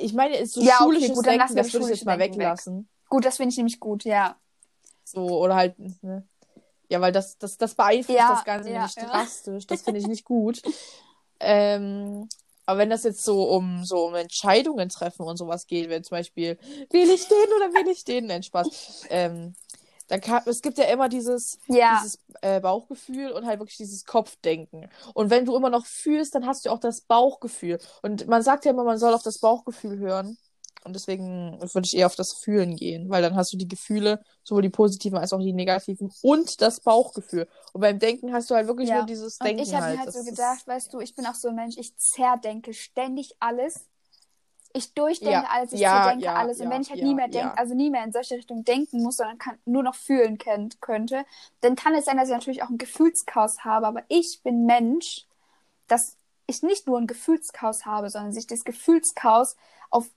ich meine, ist so Ja, okay, schulisches gut, dann lassen Denken, wir das würde ich jetzt mal Denken weg. weglassen. Gut, das finde ich nämlich gut, ja. So, oder halt, ne? Ja, weil das, das, das beeinflusst Ja, das Ganze ja, nämlich ja. drastisch. Das finde ich nicht gut. ähm, aber wenn das jetzt so um so um Entscheidungen treffen und sowas geht, wenn zum Beispiel, will ich den oder will ich den? Nein, Spaß. Ähm, dann kann, es gibt ja immer dieses, Ja, dieses äh, Bauchgefühl und halt wirklich dieses Kopfdenken. Und wenn du immer noch fühlst, dann hast du auch das Bauchgefühl. Und man sagt ja immer, man soll auf das Bauchgefühl hören. Und deswegen würde ich eher auf das Fühlen gehen, weil dann hast du die Gefühle, sowohl die positiven als auch die negativen und das Bauchgefühl. Und beim Denken hast du halt wirklich Ja. nur dieses und Denken ich habe halt. mir halt Das so gedacht, weißt du, ich bin auch so ein Mensch, ich zerdenke ständig alles. Ich durchdenke Ja, alles, ich ja, zerdenke ja, alles. Und wenn ich halt nie mehr denke, also nie mehr in solche Richtung denken muss, sondern kann, nur noch fühlen könnt, könnte, dann kann es sein, dass ich natürlich auch ein Gefühlschaos habe. Aber ich bin Mensch, dass ich nicht nur ein Gefühlschaos habe, sondern sich das Gefühlschaos auf,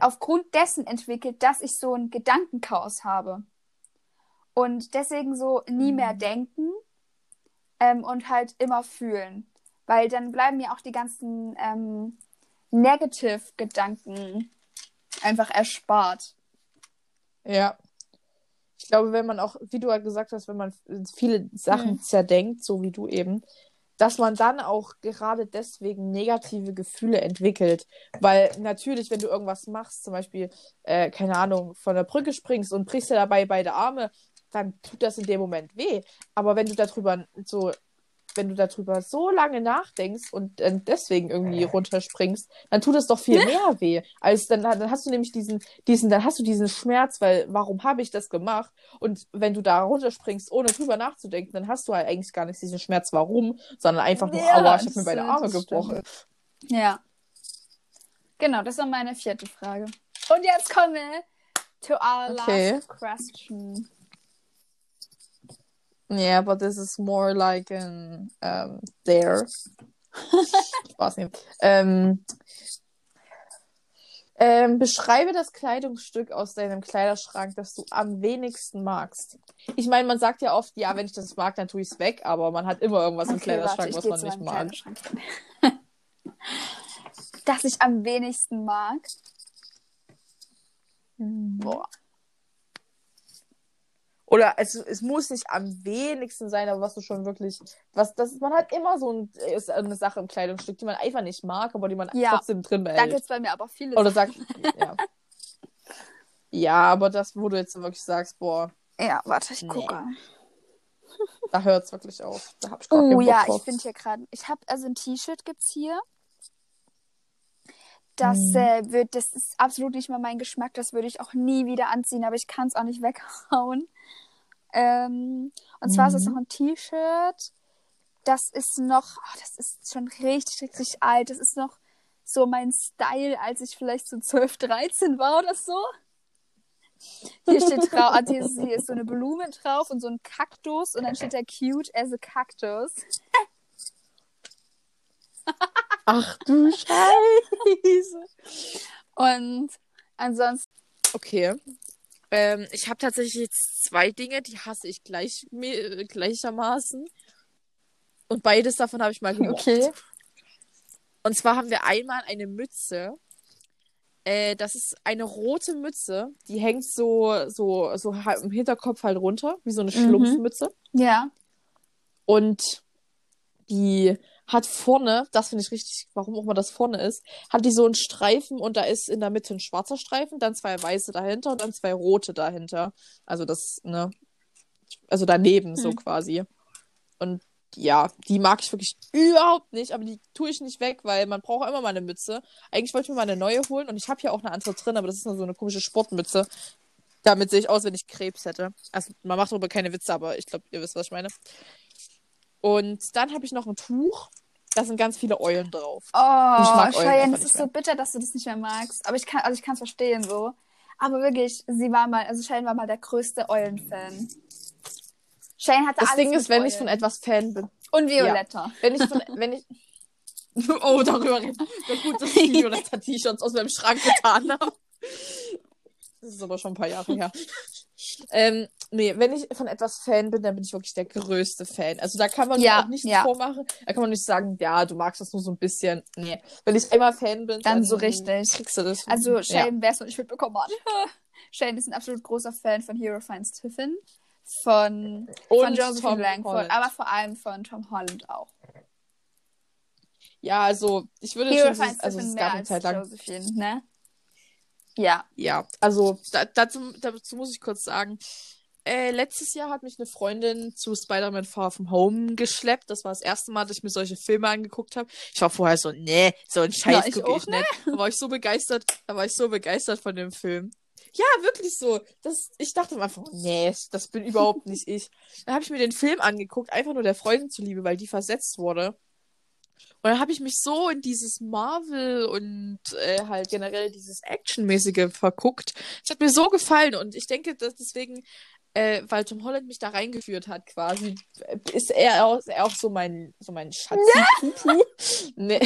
aufgrund dessen entwickelt, dass ich so ein Gedankenchaos habe. Und deswegen so nie Mhm. mehr denken ähm, und halt immer fühlen. Weil dann bleiben mir auch die ganzen ähm, Negative-Gedanken einfach erspart. Ja. Ich glaube, wenn man auch, wie du halt gesagt hast, wenn man viele Sachen Hm. zerdenkt, so wie du eben, dass man dann auch gerade deswegen negative Gefühle entwickelt. Weil natürlich, wenn du irgendwas machst, zum Beispiel, äh, keine Ahnung, von der Brücke springst und brichst dir dabei beide Arme, dann tut das in dem Moment weh. Aber wenn du darüber so, wenn du darüber so lange nachdenkst und äh, deswegen irgendwie runterspringst, dann tut es doch viel mehr weh. Als dann, dann hast du nämlich diesen, diesen, dann hast du diesen Schmerz, weil warum habe ich das gemacht? Und wenn du da runterspringst, ohne drüber nachzudenken, dann hast du halt eigentlich gar nicht diesen Schmerz, warum, sondern einfach nur, Ja, aua, ich habe mir beide stimmt, Arme gebrochen. Ja. Genau, das war meine vierte Frage. Und jetzt kommen wir to our Okay. last question. Yeah, but this is more like an um, there. Spaß nicht. Ähm, ähm, beschreibe das Kleidungsstück aus deinem Kleiderschrank, das du am wenigsten magst. Ich meine, man sagt ja oft, ja, wenn ich das mag, dann tue ich es weg, aber man hat immer irgendwas im Kleiderschrank, ich was man nicht mag. Das ich am wenigsten mag. Boah. Oder es, es muss nicht am wenigsten sein, aber was du schon wirklich, was das, man hat immer so ein, eine Sache im Kleidungsstück, die man einfach nicht mag, aber die man Ja. trotzdem drin behält. Da gibt es bei mir aber viele Oder sag, ja. Ja, aber das, wo du jetzt wirklich sagst, boah, Ja, warte, ich Nee. gucke. da hört's wirklich auf. Da hab ich Oh ja, ich finde hier gerade. Ich habe also ein T-Shirt gibt's hier. Das Mhm. äh, wird, das ist absolut nicht mal mein Geschmack. Das würde ich auch nie wieder anziehen, aber ich kann es auch nicht weghauen. Ähm, und zwar ist es Mhm. noch ein T-Shirt. Das ist noch, oh, das ist schon richtig, richtig alt. Das ist noch so mein Style, als ich vielleicht so 12, 13 war oder so. Hier steht drauf, also hier, ist, hier ist so eine Blume drauf und so ein Kaktus und dann steht da cute as a cactus. Ach du Scheiße. Und ansonsten, Okay. Ähm, ich habe tatsächlich jetzt zwei Dinge, die hasse ich gleich, me- gleichermaßen. Und beides davon habe ich mal gemocht. okay. Und zwar haben wir einmal eine Mütze. Äh, das ist eine rote Mütze, die hängt so, so, so im Hinterkopf halt runter, wie so eine Mhm. Schlumpfmütze. Ja. Und die hat vorne, das finde ich richtig, warum auch immer das vorne ist, hat die so einen Streifen und da ist in der Mitte ein schwarzer Streifen, dann zwei weiße dahinter und dann zwei rote dahinter. Also das, ne, also daneben so Mhm. quasi. Und ja, die mag ich wirklich überhaupt nicht, aber die tue ich nicht weg, weil man braucht immer mal eine Mütze. Eigentlich wollte ich mir mal eine neue holen und ich habe hier auch eine andere drin, aber das ist nur so eine komische Sportmütze. Damit sehe ich aus, wenn ich Krebs hätte. Also, man macht darüber keine Witze, aber ich glaube, ihr wisst, was ich meine. Und dann habe ich noch ein Tuch. Da sind ganz viele Eulen drauf. Oh, Cheyenne, es ist so bitter, dass du das nicht mehr magst. Aber ich kann, also ich kann es verstehen so. Aber wirklich, sie war mal, also Cheyenne war mal der größte Eulen-Fan. Cheyenne hatte Das alles Ding ist, wenn Eulen. ich von etwas Fan bin. Und Violetta. Wenn ich von, wenn ich. Oh, darüber reden. Na gut, dass ich Violetta T-Shirts aus meinem Schrank getan habe. Das ist aber schon ein paar Jahre her. Ähm, nee, wenn ich von etwas Fan bin, dann bin ich wirklich der größte Fan. Also da kann man mir Ja, auch nichts ja. vormachen. Da kann man nicht sagen, ja, du magst das nur so ein bisschen. Nee. Wenn ich einmal Fan bin, Dann so richtig. kriegst du das. Also ja. Shane, wer es noch nicht mitbekommen hat. Shane ist ein absolut großer Fan von Hero Finds Tiffin. Von, von Josephine Tom Langford, Holland. aber vor allem von Tom Holland auch. Ja, also ich würde Hero schon, also es gab eine Zeit lang Josephine, ne? Ja. Ja, also da, dazu, dazu muss ich kurz sagen, äh, letztes Jahr hat mich eine Freundin zu Spider-Man Far From Home geschleppt. Das war das erste Mal, dass ich mir solche Filme angeguckt habe. Ich war vorher so, nee, so ein Scheiß ich gucke ich nicht. Da war ich so begeistert, da war ich so begeistert von dem Film. Ja, wirklich so. Das, ich dachte mir einfach, nee, das bin überhaupt nicht ich. Dann habe ich mir den Film angeguckt, einfach nur der Freundin zuliebe, weil die versetzt wurde. Und dann habe ich mich so in dieses Marvel und äh, halt generell dieses Actionmäßige verguckt. Es hat mir so gefallen und ich denke, dass deswegen, äh, weil Tom Holland mich da reingeführt hat, quasi, ist er auch, er auch so mein, so mein Schatz. nee.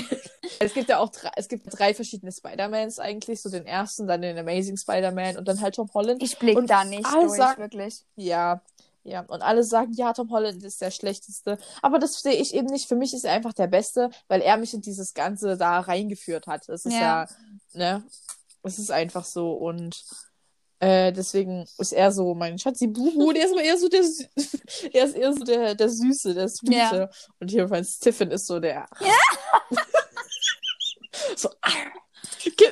Es gibt ja auch drei, es gibt drei verschiedene Spider-Mans eigentlich, so den ersten, dann den Amazing Spider-Man und dann halt Tom Holland. Ich blick Und da nicht durch, wirklich. Ja, ja. Und alle sagen, ja, Tom Holland ist der schlechteste. Aber das sehe ich eben nicht. Für mich ist er einfach der Beste, weil er mich in dieses Ganze da reingeführt hat. Es ist ja, Ja. ne? Es ist einfach so. Und äh, deswegen ist er so mein Schatzi Bubu. Der ist aber eher so der, Sü- er ist eher so der, der Süße, der Sweete. Ja. Und jedenfalls Tiffin ist so der. so.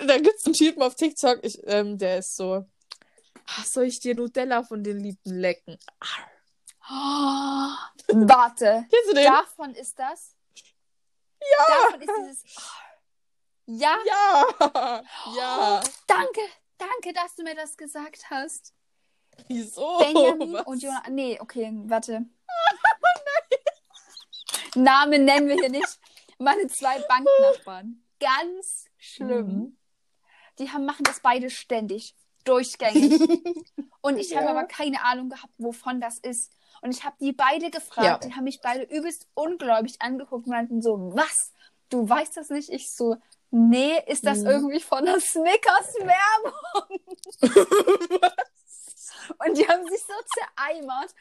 Da gibt es einen Typen auf TikTok, ich, ähm, der ist so. "Ah, Soll ich dir Nutella von den Lieben lecken? Oh, warte. Davon ist das? Ja. Davon ist dieses. Ja. Ja! Ja! Danke. Danke, dass du mir das gesagt hast. Wieso? Benjamin Was? und Jonas. Nee, okay, warte. Namen nennen wir hier nicht. Meine zwei Banknachbarn. Ganz schlimm. Mhm. Die haben, machen das beide ständig. Durchgängig. Und ich habe Ja. aber keine Ahnung gehabt, wovon das ist. Und ich habe die beide gefragt. Ja. Die haben mich beide übelst ungläubig angeguckt und meinten so, was? Du weißt das nicht? Ich so, nee, ist das Mhm. irgendwie von der Snickers-Werbung? Und die haben sich so zereimert.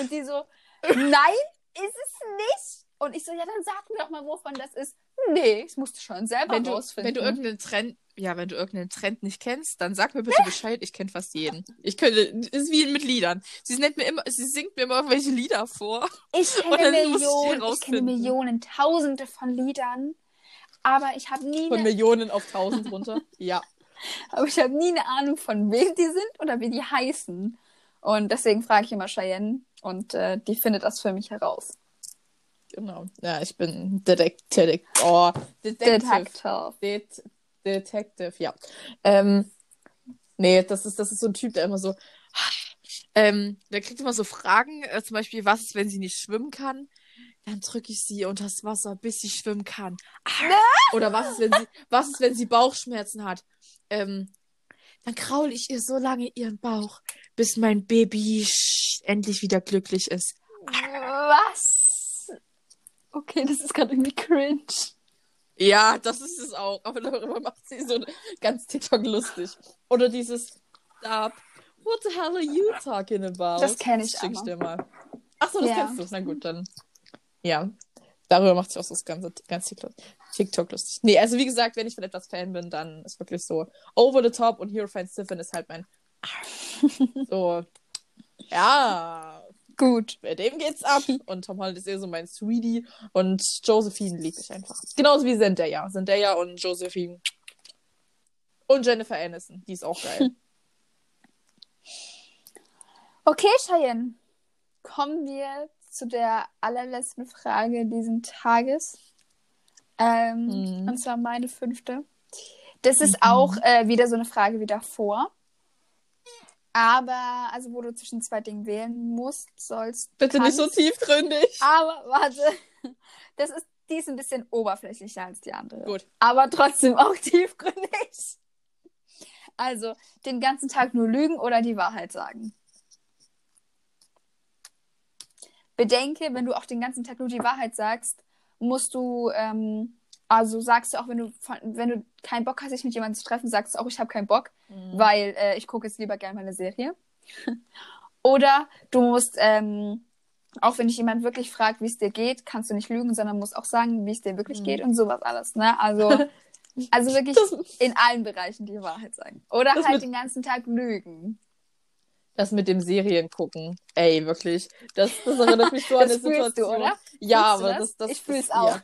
Und die so, nein, ist es nicht. Und ich so, ja, dann sag mir doch mal, wovon das ist. Nee, ich musste schon selber Wenn du, rausfinden. wenn du irgendeinen Trend, ja, wenn du irgendeinen Trend nicht kennst, dann sag mir bitte Bescheid. Ich kenne fast jeden. Ich könnte, ist wie mit Liedern. Sie nennt mir immer, sie singt mir immer irgendwelche Lieder vor. Ich kenne muss ich Millionen, ich kenne. Millionen, tausende von Liedern, aber ich habe nie, Von ne, Millionen auf tausend runter. Ja. aber ich habe nie eine Ahnung, von wem die sind oder wie die heißen. Und deswegen frage ich immer Cheyenne und äh, die findet das für mich heraus. Genau. Ja, ich bin Detective. Oh, Detective. Detective. Det Detective, ja. Ähm, nee, das ist, das ist so ein Typ, der immer so. Ähm, der kriegt immer so Fragen, äh, zum Beispiel, was ist, wenn sie nicht schwimmen kann? Dann drücke ich sie unter das Wasser, bis sie schwimmen kann. Ah! Oder was ist, wenn sie, was ist, wenn sie Bauchschmerzen hat? Ähm, dann kraul ich ihr so lange ihren Bauch, bis mein Baby endlich wieder glücklich ist. Was? Okay, das ist gerade irgendwie cringe. Ja, das ist es auch. Aber darüber macht sie so ganz TikTok lustig. Oder dieses Stop. What the hell are you talking about? Das kenn ich Das schick ich dir mal. Ach so, das Ja. kennst du. Na gut, dann. Ja. Darüber macht sich auch so das ganze ganz TikTok, lustig. Nee, also wie gesagt, wenn ich von etwas Fan bin, dann ist wirklich so over the top und Hero Finds Tiffin ist halt mein so ja, Gut. bei dem geht's ab. Und Tom Holland ist eher so mein Sweetie. Und Josephine liebe ich einfach. Genauso wie Zendaya. Zendaya und Josephine. Und Jennifer Aniston. Die ist auch geil. Okay, Cheyenne. Kommen wir zu der allerletzten Frage diesen Tages. Ähm, Mhm. Und zwar meine fünfte. Das ist Mhm. auch äh, wieder so eine Frage wie davor. Aber, also wo du zwischen zwei Dingen wählen musst, sollst. Bitte nicht so kannst- tiefgründig. Aber warte. Das ist, die ist ein bisschen oberflächlicher als die andere. Gut. Aber trotzdem auch tiefgründig. Also, den ganzen Tag nur lügen oder die Wahrheit sagen. Bedenke, wenn du auch den ganzen Tag nur die Wahrheit sagst, musst du, ähm, also sagst du auch, wenn du, von, wenn du keinen Bock hast, dich mit jemandem zu treffen, sagst du auch, ich habe keinen Bock, weil äh, ich gucke jetzt lieber gerne meine Serie. Oder du musst, ähm, auch wenn dich jemand wirklich fragt, wie es dir geht, kannst du nicht lügen, sondern musst auch sagen, wie es dir wirklich Mhm. geht und sowas alles. Ne? Also, also wirklich Das- in allen Bereichen die Wahrheit sagen. Oder halt mit- den ganzen Tag lügen. Das mit dem Serien gucken. Ey, wirklich. Das, das erinnert mich so an eine Situation. du, oder? Ja, aber das? das, das Ich fühl's auch. Ja.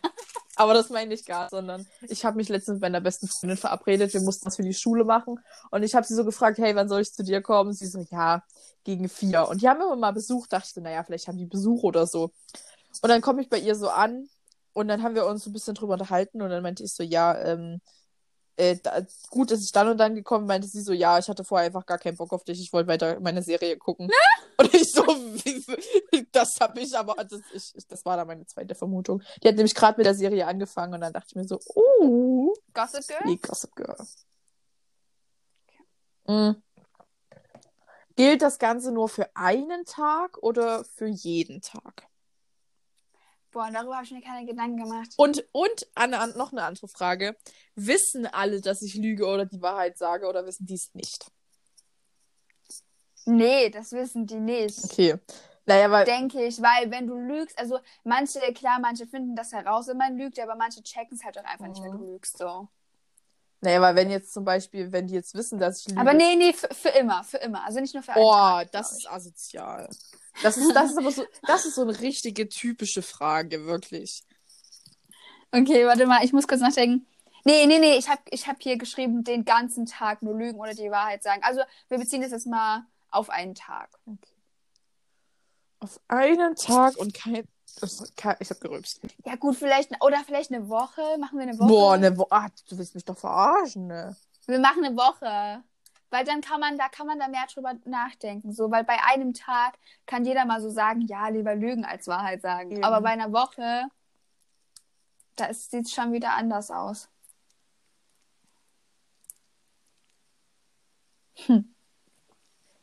Aber das meine ich gar, sondern ich habe mich letztens mit meiner besten Freundin verabredet. Wir mussten was für die Schule machen. Und ich habe sie so gefragt, hey, wann soll ich zu dir kommen? Sie so, ja, gegen vier. Und die haben immer mal Besuch. Dachte naja, vielleicht haben die Besuch oder so. Und dann komme ich bei ihr so an und dann haben wir uns so ein bisschen drüber unterhalten und dann meinte ich so, ja, ähm, äh, da, gut, dass ich dann und dann gekommen bin, meinte sie so, ja, ich hatte vorher einfach gar keinen Bock auf dich, ich wollte weiter meine Serie gucken. und ich so, das habe ich aber, das, ich, das war dann meine zweite Vermutung. Die hat nämlich gerade mit der Serie angefangen und dann dachte ich mir so, uh, Gossip Girl? wie Gossip Girl. Mhm. Gilt das Ganze nur für einen Tag oder für jeden Tag? Boah, darüber habe ich mir keine Gedanken gemacht. Und, und eine, noch eine andere Frage. Wissen alle, dass ich lüge oder die Wahrheit sage oder wissen die es nicht? Nee, das wissen die nicht. Okay. Naja, weil. Denke ich, weil wenn du lügst, also manche, klar, manche finden das heraus, wenn man lügt, aber manche checken es halt auch einfach nicht, wenn Mhm. du lügst, so. Naja, weil wenn jetzt zum Beispiel, wenn die jetzt wissen, dass ich lüge. Aber nee, nee, für, für immer, für immer. Also nicht nur für einen Oh, Tag, das ist asozial. Das ist, das ist aber so, das ist so eine richtige typische Frage, wirklich. ich. Okay, warte mal, ich muss kurz nachdenken. Nee, nee, nee, ich habe ich hab hier geschrieben, den ganzen Tag nur lügen oder die Wahrheit sagen. Also wir beziehen das jetzt mal auf einen Tag. Auf einen Tag und kein. Ich hab gerülpst. Ja gut, vielleicht, oder vielleicht eine Woche. Machen wir eine Woche? Boah, ne Woche. Ah, du willst mich doch verarschen, ne? Wir machen eine Woche. Weil dann kann man, da kann man da mehr drüber nachdenken. So, weil bei einem Tag kann jeder mal so sagen, ja, lieber lügen als Wahrheit sagen. Eben. Aber bei einer Woche, da sieht es schon wieder anders aus.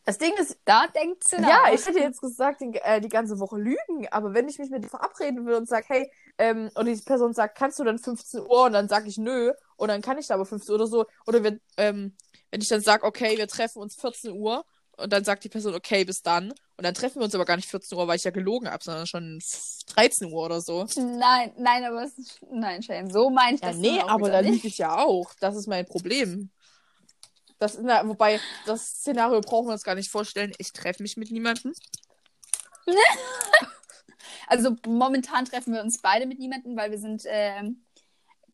Das Ding ist, Da denkt sie nach. Ja, ich hätte jetzt gesagt, die, äh, die ganze Woche lügen, aber wenn ich mich mit dir verabreden will und sage, hey, ähm, und die Person sagt, kannst du dann 15 Uhr und dann sage ich nö und dann kann ich da aber 15 Uhr oder so, oder wenn, ähm, wenn ich dann sage, okay, wir treffen uns 14 Uhr und dann sagt die Person, okay, bis dann und dann treffen wir uns aber gar nicht 14 Uhr, weil ich ja gelogen habe, sondern schon 13 Uhr oder so. Nein, nein, aber es ist, nein, Shane, so meine ich Ja, das nee, auch aber da lüge ich ja auch. Das ist mein Problem. Das, na, wobei, das Szenario brauchen wir uns gar nicht vorstellen. Ich treffe mich mit niemandem. Also momentan treffen wir uns beide mit niemandem, weil wir sind ähm,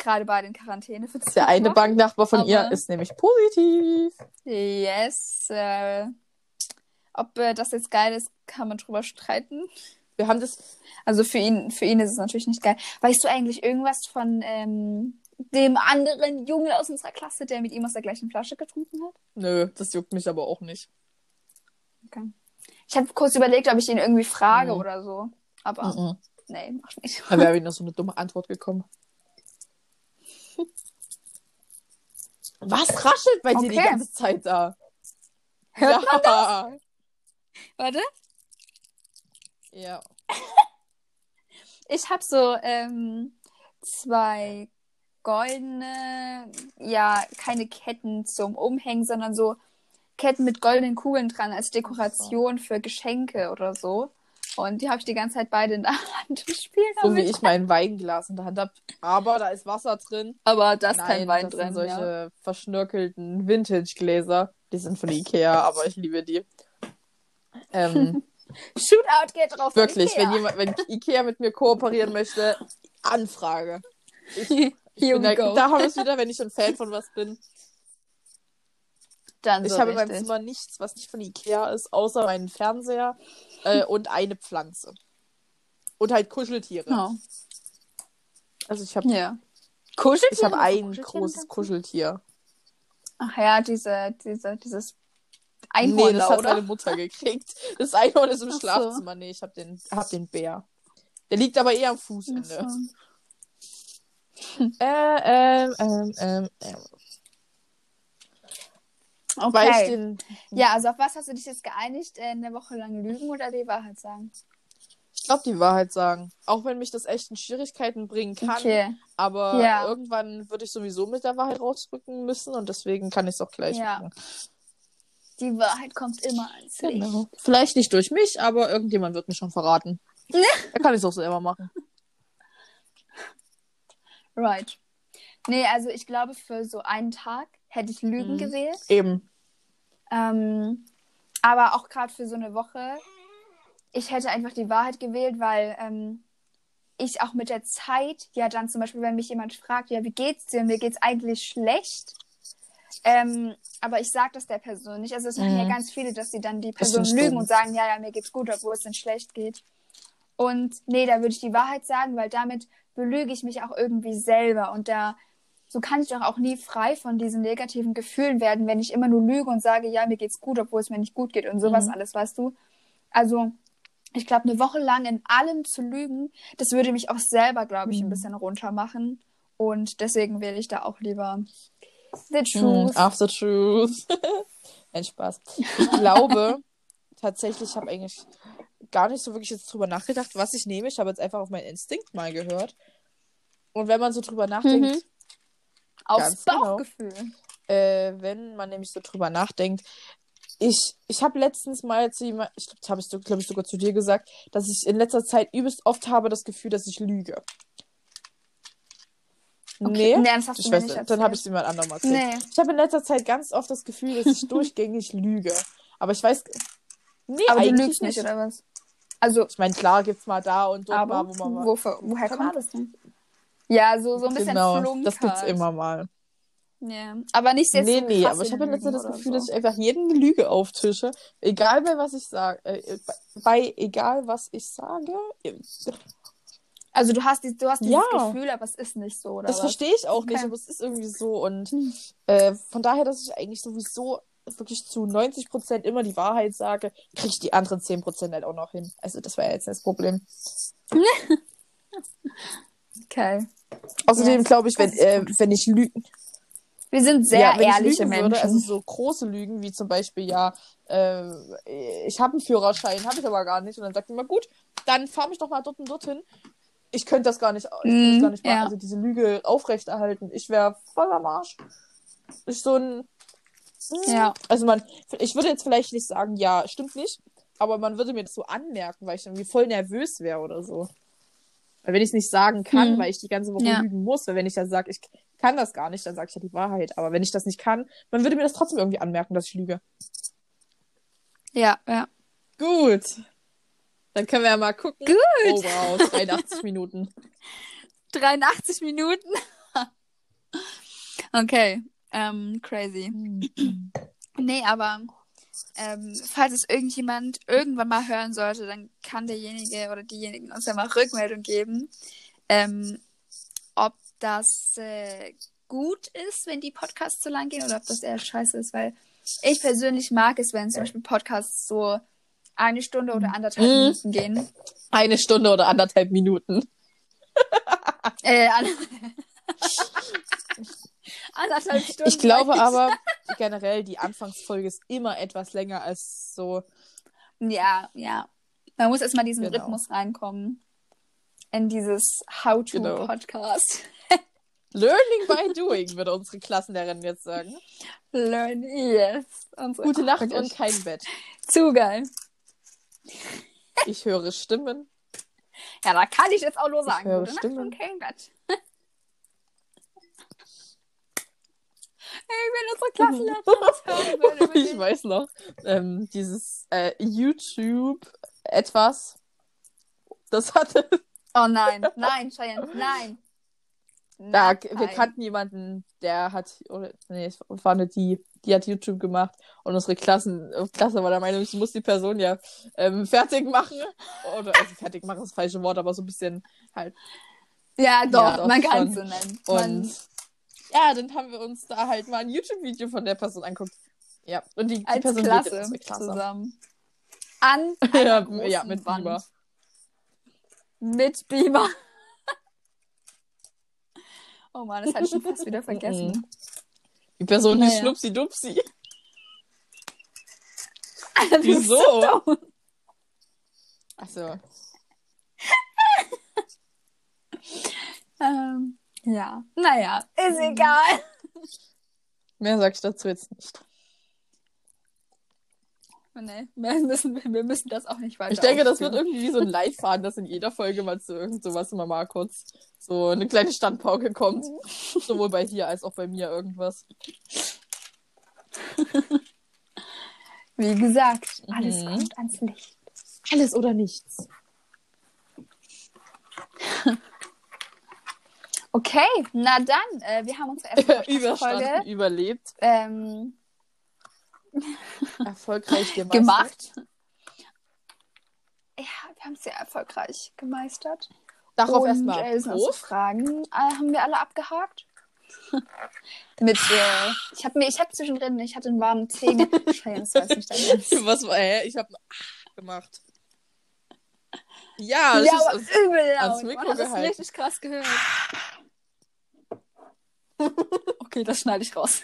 gerade beide in Quarantäne Der eine Wochen. Banknachbar von ihr Aber- ist nämlich positiv. Yes. Äh, ob äh, das jetzt geil ist, kann man drüber streiten. Wir haben das. Also für ihn, für ihn ist es natürlich nicht geil. Weißt du eigentlich irgendwas von ähm, dem anderen Jungen aus unserer Klasse, der mit ihm aus der gleichen Flasche getrunken hat? Nö, das juckt mich aber auch nicht. Ich habe kurz überlegt, ob ich ihn irgendwie frage Mhm. oder so. Aber Mhm. nee, mach ich nicht. Da wäre wieder so eine dumme Antwort gekommen. Was raschelt bei dir die Okay. ganze Zeit da? Hört ja. Warte. Ja. Ich habe so ähm, zwei goldene, ja, keine Ketten zum Umhängen, sondern so Ketten mit goldenen Kugeln dran als Dekoration für Geschenke oder so. Und die habe ich die ganze Zeit beide in der Hand und spiele So wie ich mein Weinglas in der Hand habe. Aber da ist Wasser drin. Aber da ist Nein, kein Wein das drin. sind solche ja. verschnörkelten Vintage-Gläser. Die sind von Ikea, aber ich liebe die. Ähm, Shootout geht drauf. wirklich, Ikea. wenn jemand, wenn Ikea mit mir kooperieren möchte, Anfrage. Bin we da, da haben wir es wieder, wenn ich ein Fan von was bin. Dann Ich so habe in meinem richtig. Zimmer nichts, was nicht von Ikea ist, außer meinen Fernseher äh, und eine Pflanze. Und halt Kuscheltiere. Ja. Also ich habe ja. Kuscheltiere? ich habe ein Kuscheltiere großes? Kuscheltier. Ach ja, diese, diese, dieses Einhorn, nee, das hat oder? meine Mutter gekriegt. Das Einhorn ist im Ach so. Schlafzimmer. Nee, ich hab den, hab den Bär. Der liegt aber eher am Fußende. Ach so. Äh, ähm, ähm, ähm, ähm. Weil ich Okay. den, Ja, also auf was hast du dich jetzt geeinigt? Äh, Eine Woche lang lügen oder die Wahrheit sagen? ich glaube, die Wahrheit sagen. Auch wenn mich das echt in Schwierigkeiten bringen kann. Okay. Aber Ja. irgendwann würde ich sowieso mit der Wahrheit rausrücken müssen und deswegen kann ich es auch gleich Ja. machen. Die Wahrheit kommt immer ans Licht. Genau. Vielleicht nicht durch mich, aber irgendjemand wird mich schon verraten. Dann kann ich es auch selber machen. Right. Nee, also ich glaube, für so einen Tag hätte ich Lügen Mhm. gewählt. Eben. Ähm, aber auch gerade für so eine Woche, ich hätte einfach die Wahrheit gewählt, weil ähm, ich auch mit der Zeit, ja dann zum Beispiel, wenn mich jemand fragt, ja, wie geht's dir? Mir geht's eigentlich schlecht. Ähm, aber ich sage das der Person nicht. Also es machen Mhm. ja ganz viele, dass sie dann die Person lügen dumm. und sagen, ja, ja, mir geht's gut, obwohl es denn schlecht geht. Und nee, da würde ich die Wahrheit sagen, weil damit belüge ich mich auch irgendwie selber. Und da, so kann ich doch auch nie frei von diesen negativen Gefühlen werden, wenn ich immer nur lüge und sage, ja, mir geht's gut, obwohl es mir nicht gut geht und sowas Mhm. alles, weißt du? Also, ich glaube, eine Woche lang in allem zu lügen, das würde mich auch selber, glaube ich, ein Mhm. bisschen runter machen. Und deswegen wähle ich da auch lieber the Hm, truth. after truth. Ein Spaß. Ich glaube, tatsächlich, ich habe eigentlich gar nicht so wirklich jetzt drüber nachgedacht, was ich nehme. Ich habe jetzt einfach auf meinen Instinkt mal gehört. Und wenn man so drüber nachdenkt, Mhm. Aufs Ganz genau. Bauchgefühl. äh, wenn man nämlich so drüber nachdenkt, ich, ich habe letztens mal zu jemand, ich glaube, das habe ich, glaub ich, sogar zu dir gesagt, dass ich in letzter Zeit übelst oft habe das Gefühl, dass ich lüge. Okay. Nee, Nee, das hast du ich mir weiß nicht dann habe ich es jemand anderem erzählt. Nee. Ich habe in letzter Zeit ganz oft das Gefühl, dass ich durchgängig lüge. Aber ich weiß. Nee, Aber du lügst nicht, oder was? Also, Ich meine, klar gibt's mal da und dort aber mal, wo man wofür, woher kommt das denn? Ja, so, so ein bisschen genau, flunkert. das gibt's immer mal. Ja. Aber nicht jetzt Nee, so nee, aber ich habe Zeit das Gefühl, oder dass ich einfach jeden Lüge auftische. Egal bei was ich sage. Äh, bei, bei egal was ich sage. Also du hast, die, du hast dieses Ja. Gefühl, aber es ist nicht so, oder Das verstehe ich auch nicht, Okay. aber es ist irgendwie so. Und Hm. äh, von daher, dass ich eigentlich sowieso wirklich zu 90% immer die Wahrheit sage, kriege ich die anderen 10% halt auch noch hin. Also das war ja jetzt das Problem. Okay. Außerdem glaube ich, wenn, äh, wenn ich lügen, Wir sind sehr ja, wenn ich ehrliche lügen Menschen. würde, also so große Lügen wie zum Beispiel, ja, äh, ich habe einen Führerschein, habe ich aber gar nicht. Und dann sagt man, gut, dann fahr mich doch mal dort und dorthin. Ich könnte das gar nicht, ich könnte das Mhm, gar nicht machen, ja. also diese Lüge aufrechterhalten. Ich wäre voll am Arsch. Ich so ein, ja. also man, ich würde jetzt vielleicht nicht sagen, ja, stimmt nicht, aber man würde mir das so anmerken, weil ich irgendwie voll nervös wäre oder so. Weil wenn ich es nicht sagen kann, Hm. weil ich die ganze Woche Ja. lügen muss, weil wenn ich dann sage, ich kann das gar nicht, dann sage ich ja die Wahrheit. Aber wenn ich das nicht kann, man würde mir das trotzdem irgendwie anmerken, dass ich lüge. Ja, ja. Gut. Dann können wir ja mal gucken. Gut. Oh wow, 83 Minuten. 83 Minuten. okay. Ähm, crazy. Nee, aber ähm, falls es irgendjemand irgendwann mal hören sollte, dann kann derjenige oder diejenigen uns ja mal Rückmeldung geben, ähm, ob das äh, gut ist, wenn die Podcasts so lang gehen oder ob das eher scheiße ist, weil ich persönlich mag es, wenn zum Beispiel Podcasts so eine Stunde oder anderthalb Mhm. Minuten gehen. Eine Stunde oder anderthalb Minuten. Äh, an anderthalb Stunden. Ich glaube aber generell, die Anfangsfolge ist immer etwas länger als so. Ja, ja. Man muss erstmal diesen Genau. Rhythmus reinkommen. In dieses How-to-Podcast. Learning by doing, würde unsere Klassenlehrerin jetzt sagen. Learn, yes. Unsere- Gute Nacht Wirklich. und kein Bett. Zu geil. Ich höre Stimmen. Ja, da kann ich jetzt auch nur Ich sagen. höre Gute Nacht Stimmen. und kein Bett. Ey, wenn unsere Klassenlehrerin das hören würde. ich weiß noch. Ähm, dieses äh, YouTube etwas. Das hatte. Oh nein, nein, Cheyenne, nein. Da, Nein. wir kannten jemanden, der hat. Oder, nee, es war eine die. Die hat YouTube gemacht und unsere Klassen, Klasse war der Meinung, ich muss die Person ja ähm, fertig machen. Oder also fertig machen ist das falsche Wort, aber so ein bisschen halt Ja, doch, Ja, doch, man kann es so nennen. Und ja, dann haben wir uns da halt mal ein YouTube-Video von der Person angeguckt. Ja, und die, die als Person Klasse, Klasse. zusammen. An einer Ja, großen ja, mit Wand. Beamer. Mit Beamer. oh Mann, das hatte ich schon fast wieder vergessen. Die Person Naja. ist Schnupsi-Dupsi. Alter, Wieso? so. Achso. Ähm, ja, naja, ist egal. Mehr sag ich dazu jetzt nicht. Nee, wir müssen, wir müssen das auch nicht weiter Ich denke, das wird irgendwie wie so ein Leitfaden, dass in jeder Folge mal zu irgend sowas immer mal kurz so eine kleine Standpauke kommt. Sowohl bei dir als auch bei mir irgendwas. Wie gesagt, alles Mhm. kommt ans Licht. Alles oder nichts. Okay, na dann, äh, wir haben unsere erste Podcast-Folge Überstanden, überlebt, ähm, erfolgreich gemeistert. gemacht. Ja, wir haben es sehr erfolgreich gemeistert. Darauf erstmal äh. Fragen äh, haben wir alle abgehakt. Mit, äh, ich habe mir, ich habe zwischendrin, ich hatte einen warmen Tee. Ernst. Was war, hä? Ich hab gemacht. Ja, das Ja, ist, aber übel ans laut. Mikro Man hat das richtig krass gehört. Okay, das schneide ich raus.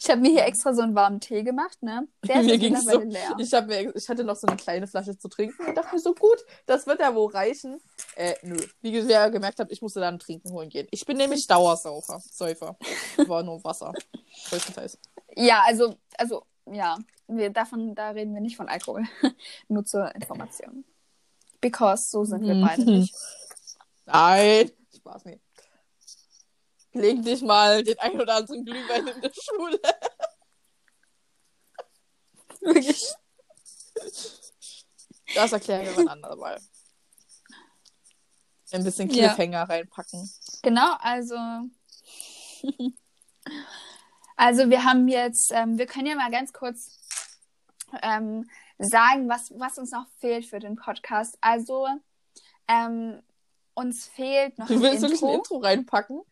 Ich habe mir hier extra so einen warmen Tee gemacht, ne? Der ist Mir mittlerweile leer. Ich, hab mir, ich hatte noch so eine kleine Flasche zu trinken und dachte mir so, gut, das wird ja wohl reichen. Äh, nö. Wie ihr ja gemerkt habt, ich musste dann trinken holen gehen. Ich bin nämlich Dauersaufer. Säufer. War nur Wasser. Größtenteils. Ja, also, also, ja. Wir, davon, da reden wir nicht von Alkohol. Nur zur Information. Because so sind wir Mhm. beide nicht. Nein. Spaß nicht. Gelegentlich mal den ein oder anderen Glühwein in der Schule. Wirklich. Das erklären wir mal andermal. Ein bisschen Ja. Cliffhanger reinpacken. Genau, also. Also wir haben jetzt, ähm, wir können ja mal ganz kurz ähm, sagen, was, was uns noch fehlt für den Podcast. Also ähm, uns fehlt noch Du ein willst wirklich Intro. ein Intro reinpacken?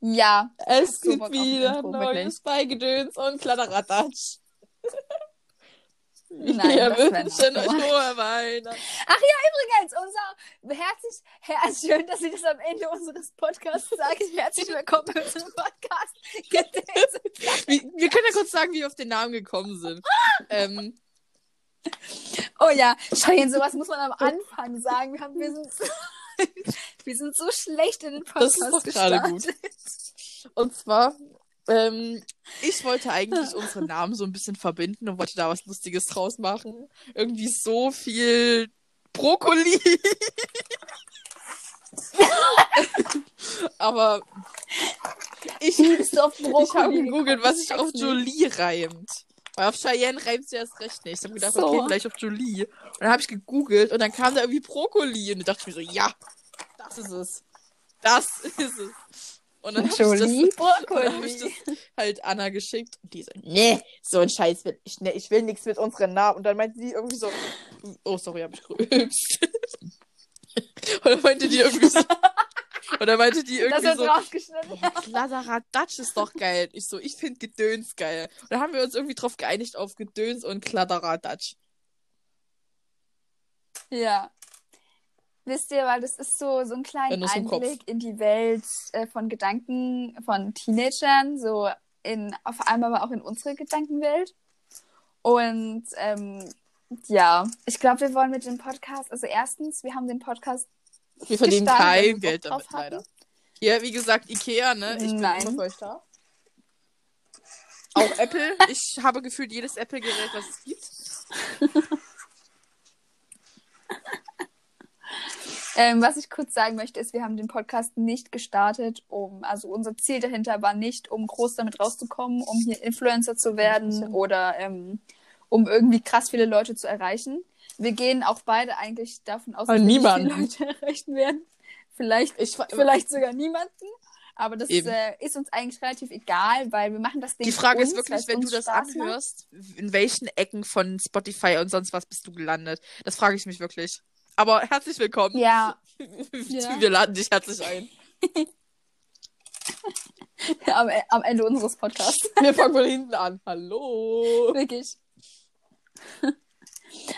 Ja, Es so gibt wieder Intro, Neues bei Gedöns und Kladderadatsch. Nein, Wir wünschen euch frohe Weihnachten. übrigens, unser herzlich, her schön, dass ich das am Ende unseres Podcasts sage. Herzlich willkommen bei unserem Podcast. Wir, wir können ja kurz sagen, wie wir auf den Namen gekommen sind. ähm, Oh ja, Schein, sowas muss man am Anfang sagen. Wir, haben, wir, sind, so, wir sind so schlecht in den Das Podcast ist doch gerade gestartet. und zwar, ähm, ich wollte eigentlich unsere Namen so ein bisschen verbinden und wollte da was Lustiges draus machen. Irgendwie so viel Brokkoli. Aber ich, Ich habe gegoogelt, was sich Ich auf. Jolie reimt. Weil auf Cheyenne reimt sie erst recht nicht. Ich habe gedacht, So. okay, vielleicht auf Jolie. Und dann habe ich gegoogelt und dann kam da irgendwie Brokkoli. Und da dachte ich mir so, ja, das ist es. Das ist es. Und dann habe ich, hab Brokkoli. ich das halt Anna geschickt. Und die so, nee, so ein Scheiß will ich, nee, ich will nichts mit unseren Namen. Und dann meinte sie irgendwie so, oh, sorry, habe ich gerülpst. und dann meinte die irgendwie so, und dann meinte die Das irgendwie wird so, rausgeschnitten. Kladderadatsch ist doch geil. Ich so, ich finde Gedöns geil. Und dann haben wir uns irgendwie drauf geeinigt auf Gedöns und Kladderadatsch. Ja. Wisst ihr, weil das ist so, so ein kleiner. Einblick in die Welt äh, von Gedanken von Teenagern, so in, auf einmal aber auch in unsere Gedankenwelt. Und ähm, ja, ich glaube, wir wollen mit dem Podcast, also erstens, wir haben den Podcast Wir verdienen kein Geld damit, leider. Hier, wie gesagt, Ikea, ne? Ich Nein. bin euch da. Auch Apple. Ich habe gefühlt jedes Apple-Gerät, was es gibt. Ähm, was ich kurz sagen möchte, ist, wir haben den Podcast nicht gestartet, um, also unser Ziel dahinter war nicht, um groß damit rauszukommen, um hier Influencer zu werden oder ähm, um irgendwie krass viele Leute zu erreichen. Wir gehen auch beide eigentlich davon aus, dass niemanden. viele Leute erreichen werden. Vielleicht, Ich, vielleicht sogar niemanden. Aber das äh, ist uns eigentlich relativ egal, weil wir machen das Ding die Frage für ist uns, wirklich, wenn du uns das Spaß macht. anhörst, in welchen Ecken von Spotify und sonst was bist du gelandet? Das frage ich mich wirklich. Aber herzlich willkommen. Ja, Ja. Wir laden dich herzlich ein. am, am Ende unseres Podcasts. Wir fangen von hinten an. Hallo. Wirklich.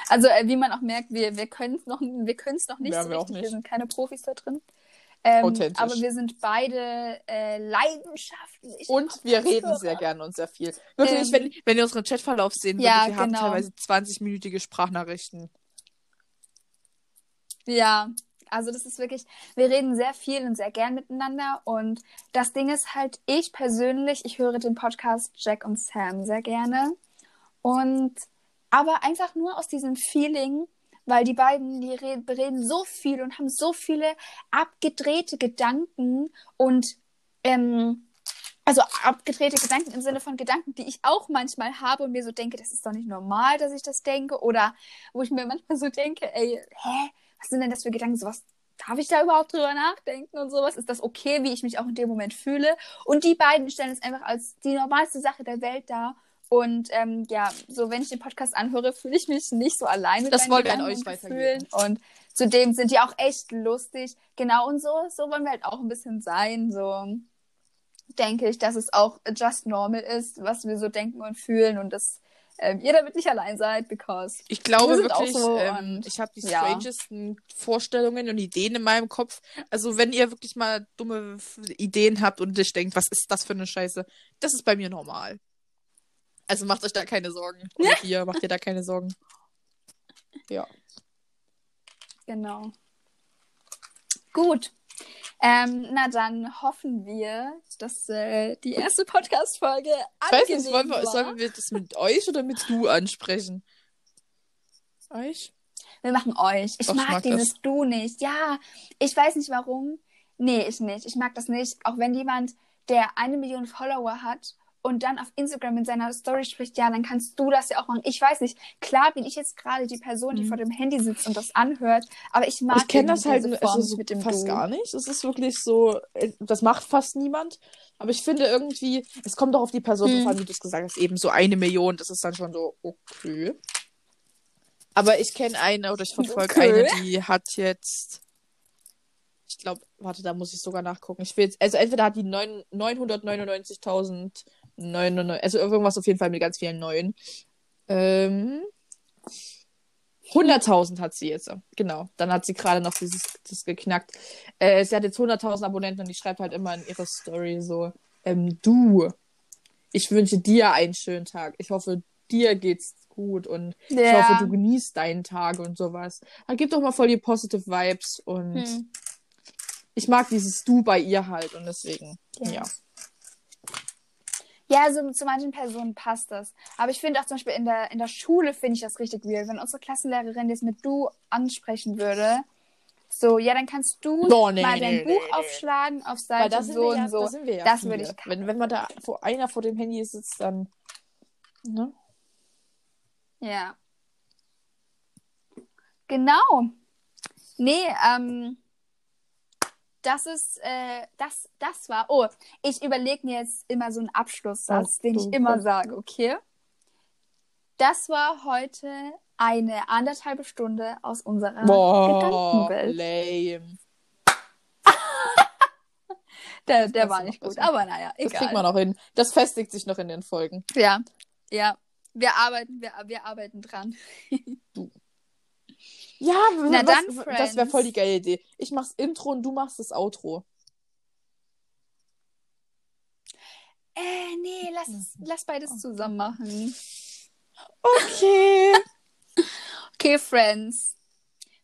Also, äh, wie man auch merkt, wir, wir können es noch, wir können's noch nicht Ja, so wir richtig. Wir nicht. sind keine Profis da drin. Ähm, aber wir sind beide äh, leidenschaftlich. Und wir reden sehr gerne und sehr viel. Wirklich, Ähm, wenn, wenn ihr unseren Chatverlauf sehen ja, würdet, wir haben genau. teilweise 20-minütige Sprachnachrichten. Ja, also das ist wirklich, wir reden sehr viel und sehr gern miteinander. Und das Ding ist halt, ich persönlich, ich höre den Podcast Jack und Sam sehr gerne. Und aber einfach nur aus diesem Feeling, weil die beiden, die re reden so viel und haben so viele abgedrehte Gedanken und ähm, also abgedrehte Gedanken im Sinne von Gedanken, die ich auch manchmal habe und mir so denke, das ist doch nicht normal, dass ich das denke. Oder wo ich mir manchmal so denke, ey, hä, was sind denn das für Gedanken? Sowas, darf ich da überhaupt drüber nachdenken und sowas? Ist das okay, wie ich mich auch in dem Moment fühle? Und die beiden stellen es einfach als die normalste Sache der Welt dar. Und ähm, ja, so wenn ich den Podcast anhöre, fühle ich mich nicht so allein mit Das wollen wir an euch weitergeben. Und zudem sind die auch echt lustig. Genau und so, so wollen wir halt auch ein bisschen sein. So denke ich, dass es auch just normal ist, was wir so denken und fühlen und dass ähm, ihr damit nicht allein seid, because Ich glaube Wir wirklich, so ähm, und- ich habe die ja. strangesten Vorstellungen und Ideen in meinem Kopf. Also wenn ihr wirklich mal dumme Ideen habt und euch denkt, was ist das für eine Scheiße, das ist bei mir normal. Also macht euch da keine Sorgen. Und ihr macht ihr da keine Sorgen. Ja. Genau. Gut. Ähm, na dann hoffen wir, dass äh, die erste Podcast-Folge Ich weiß angenehm nicht, wollen wir, war. sollen wir das mit euch oder mit du ansprechen? Euch? Wir machen euch. Ich Doch, ich mag, mag dieses Du nicht. Ja, ich weiß nicht warum. Nee, ich nicht. Ich mag das nicht. Auch wenn jemand, der eine Million Follower hat und dann auf Instagram in seiner Story spricht, ja, dann kannst du das ja auch machen. Ich weiß nicht. Klar bin ich jetzt gerade die Person, die Mhm. vor dem Handy sitzt und das anhört, aber ich mag Ich kenne das halt also so mit dem fast Du. gar nicht. Es ist wirklich so, äh, das macht fast niemand. Aber ich finde irgendwie, es kommt doch auf die Person drauf an, wie du es gesagt hast, eben so eine Million, das ist dann schon so, okay. Aber ich kenne eine oder ich verfolge Okay. eine, die hat jetzt, ich glaube, warte, da muss ich sogar nachgucken. Ich will jetzt, also entweder hat die neun- 999.099, also irgendwas auf jeden Fall mit ganz vielen neuen. Ähm, 100.000 hat sie jetzt. Genau. Dann hat sie gerade noch dieses das geknackt. Äh, sie hat jetzt 100.000 Abonnenten und die schreibt halt immer in ihre Story so: ähm, Du, ich wünsche dir einen schönen Tag. Ich hoffe, dir geht's gut und ich Ja. hoffe, du genießt deinen Tag und sowas. Da gibt doch mal voll die positive Vibes und Hm. ich mag dieses Du bei ihr halt und deswegen, Ja. ja. Ja, also zu manchen Personen passt das. Aber ich finde auch zum Beispiel in der, in der Schule finde ich das richtig weird. Wenn unsere Klassenlehrerin jetzt mit du ansprechen würde, so, ja, dann kannst du Oh, nee, mal dein nee, Buch nee. aufschlagen auf Seite so und ja, so. da ja das würde ich wenn, wenn man da vor einer vor dem Handy sitzt, dann. Ne? Ja. Genau. Nee, ähm, das ist, äh, das, das war. Oh, ich überlege mir jetzt immer so einen Abschlusssatz, den ich du immer sage, okay? Das war heute eine anderthalbe Stunde aus unserer Boah, Gedankenwelt. lame. Der, der Das war nicht gut, besser. aber naja, Das egal. kriegt man auch hin. Das festigt sich noch in den Folgen. Ja, ja. Wir arbeiten, wir, wir arbeiten dran. Ja, Na was, dann, das wäre voll die geile Idee. Ich mach's Intro und du machst das Outro. Äh, nee, lass, lass beides zusammen machen. Okay. Okay, Friends.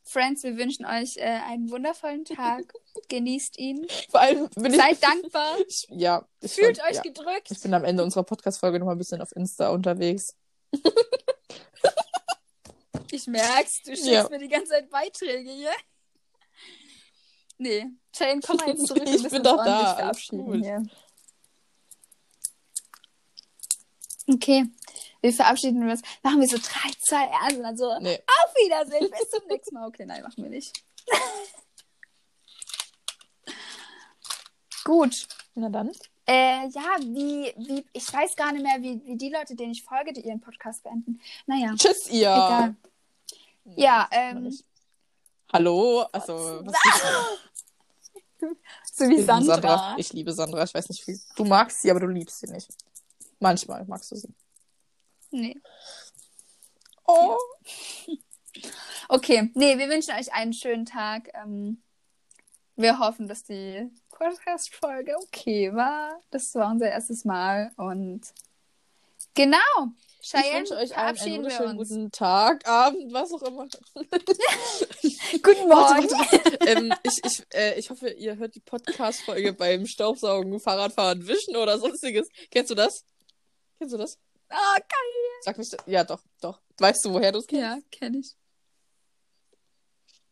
Friends, wir wünschen euch äh, einen wundervollen Tag. Genießt ihn. Vor allem bin ich. Seid dankbar. Ich, ja, ich, Fühlt fand- euch ja. gedrückt. Ich bin am Ende unserer Podcast-Folge noch mal ein bisschen auf Insta unterwegs. Ich merk's, du schickst Ja. mir die ganze Zeit Beiträge hier. Nee, Shane, komm mal jetzt zurück. Ich bin doch da, verabschieden hier. Okay, wir verabschieden uns. Machen wir so 3, 2, 1 und dann so Nee. auf Wiedersehen, bis zum nächsten Mal. Okay, nein, machen wir nicht. Gut. Na dann. Äh, ja, wie, wie, ich weiß gar nicht mehr, wie, wie die Leute, denen ich folge, die ihren Podcast beenden. Naja, Tschüss, ihr. egal. Ja, ähm. Hallo. Also, was so wie Ich liebe Sandra. Ich liebe Sandra. Ich weiß nicht, wie. Du magst sie, aber du liebst sie nicht. Manchmal magst du sie. Nee. Oh. Okay, nee, wir wünschen euch einen schönen Tag. Ähm, wir hoffen, dass die Podcast-Folge okay war. Das war unser erstes Mal und genau. Ich Cheyenne, wünsche euch allen einen wunderschönen guten Tag, Abend, was auch immer. Guten Morgen. Warte, warte. ähm, ich, ich, äh, ich hoffe, ihr hört die Podcast-Folge beim Staubsaugen, Fahrradfahren, Wischen oder sonstiges. Kennst du das? Kennst du das? Ah, geil. Sag mich. Ja, doch, doch. Weißt du, woher du es kennst? Ja, kenne ich.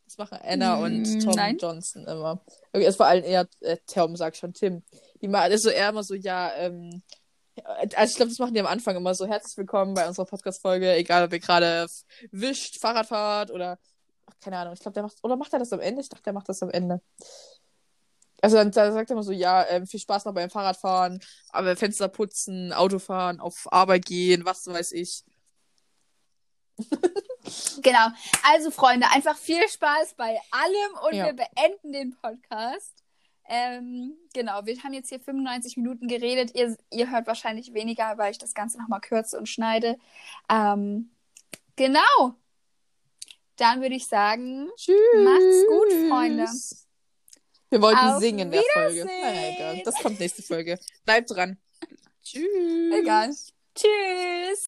Das machen Anna Mm, und Tom nein. Johnson immer. Okay, es vor allem eher äh, Tom, sag schon, Tim. Die mal, also eher immer so, ja, ähm, also ich glaube, das machen die am Anfang immer so. Herzlich willkommen bei unserer Podcast-Folge, egal ob ihr gerade wischt, Fahrrad fahrt oder ach, keine Ahnung. Ich glaube, der macht oder macht er das am Ende? Ich dachte, der macht das am Ende. Also dann, dann sagt er immer so, ja, ähm, viel Spaß noch beim Fahrradfahren, aber Fenster putzen, Autofahren, auf Arbeit gehen, was weiß ich. Genau. Also, Freunde, einfach viel Spaß bei allem und Ja. wir beenden den Podcast. Ähm, genau, wir haben jetzt hier 95 Minuten geredet. Ihr, ihr hört wahrscheinlich weniger, weil ich das Ganze nochmal kürze und schneide. Ähm, genau. Dann würde ich sagen, Tschüss. Macht's gut, Freunde. Wir wollten Auf singen in der Folge. Naja, egal. Das kommt nächste Folge. Bleibt dran. Tschüss. egal. Tschüss.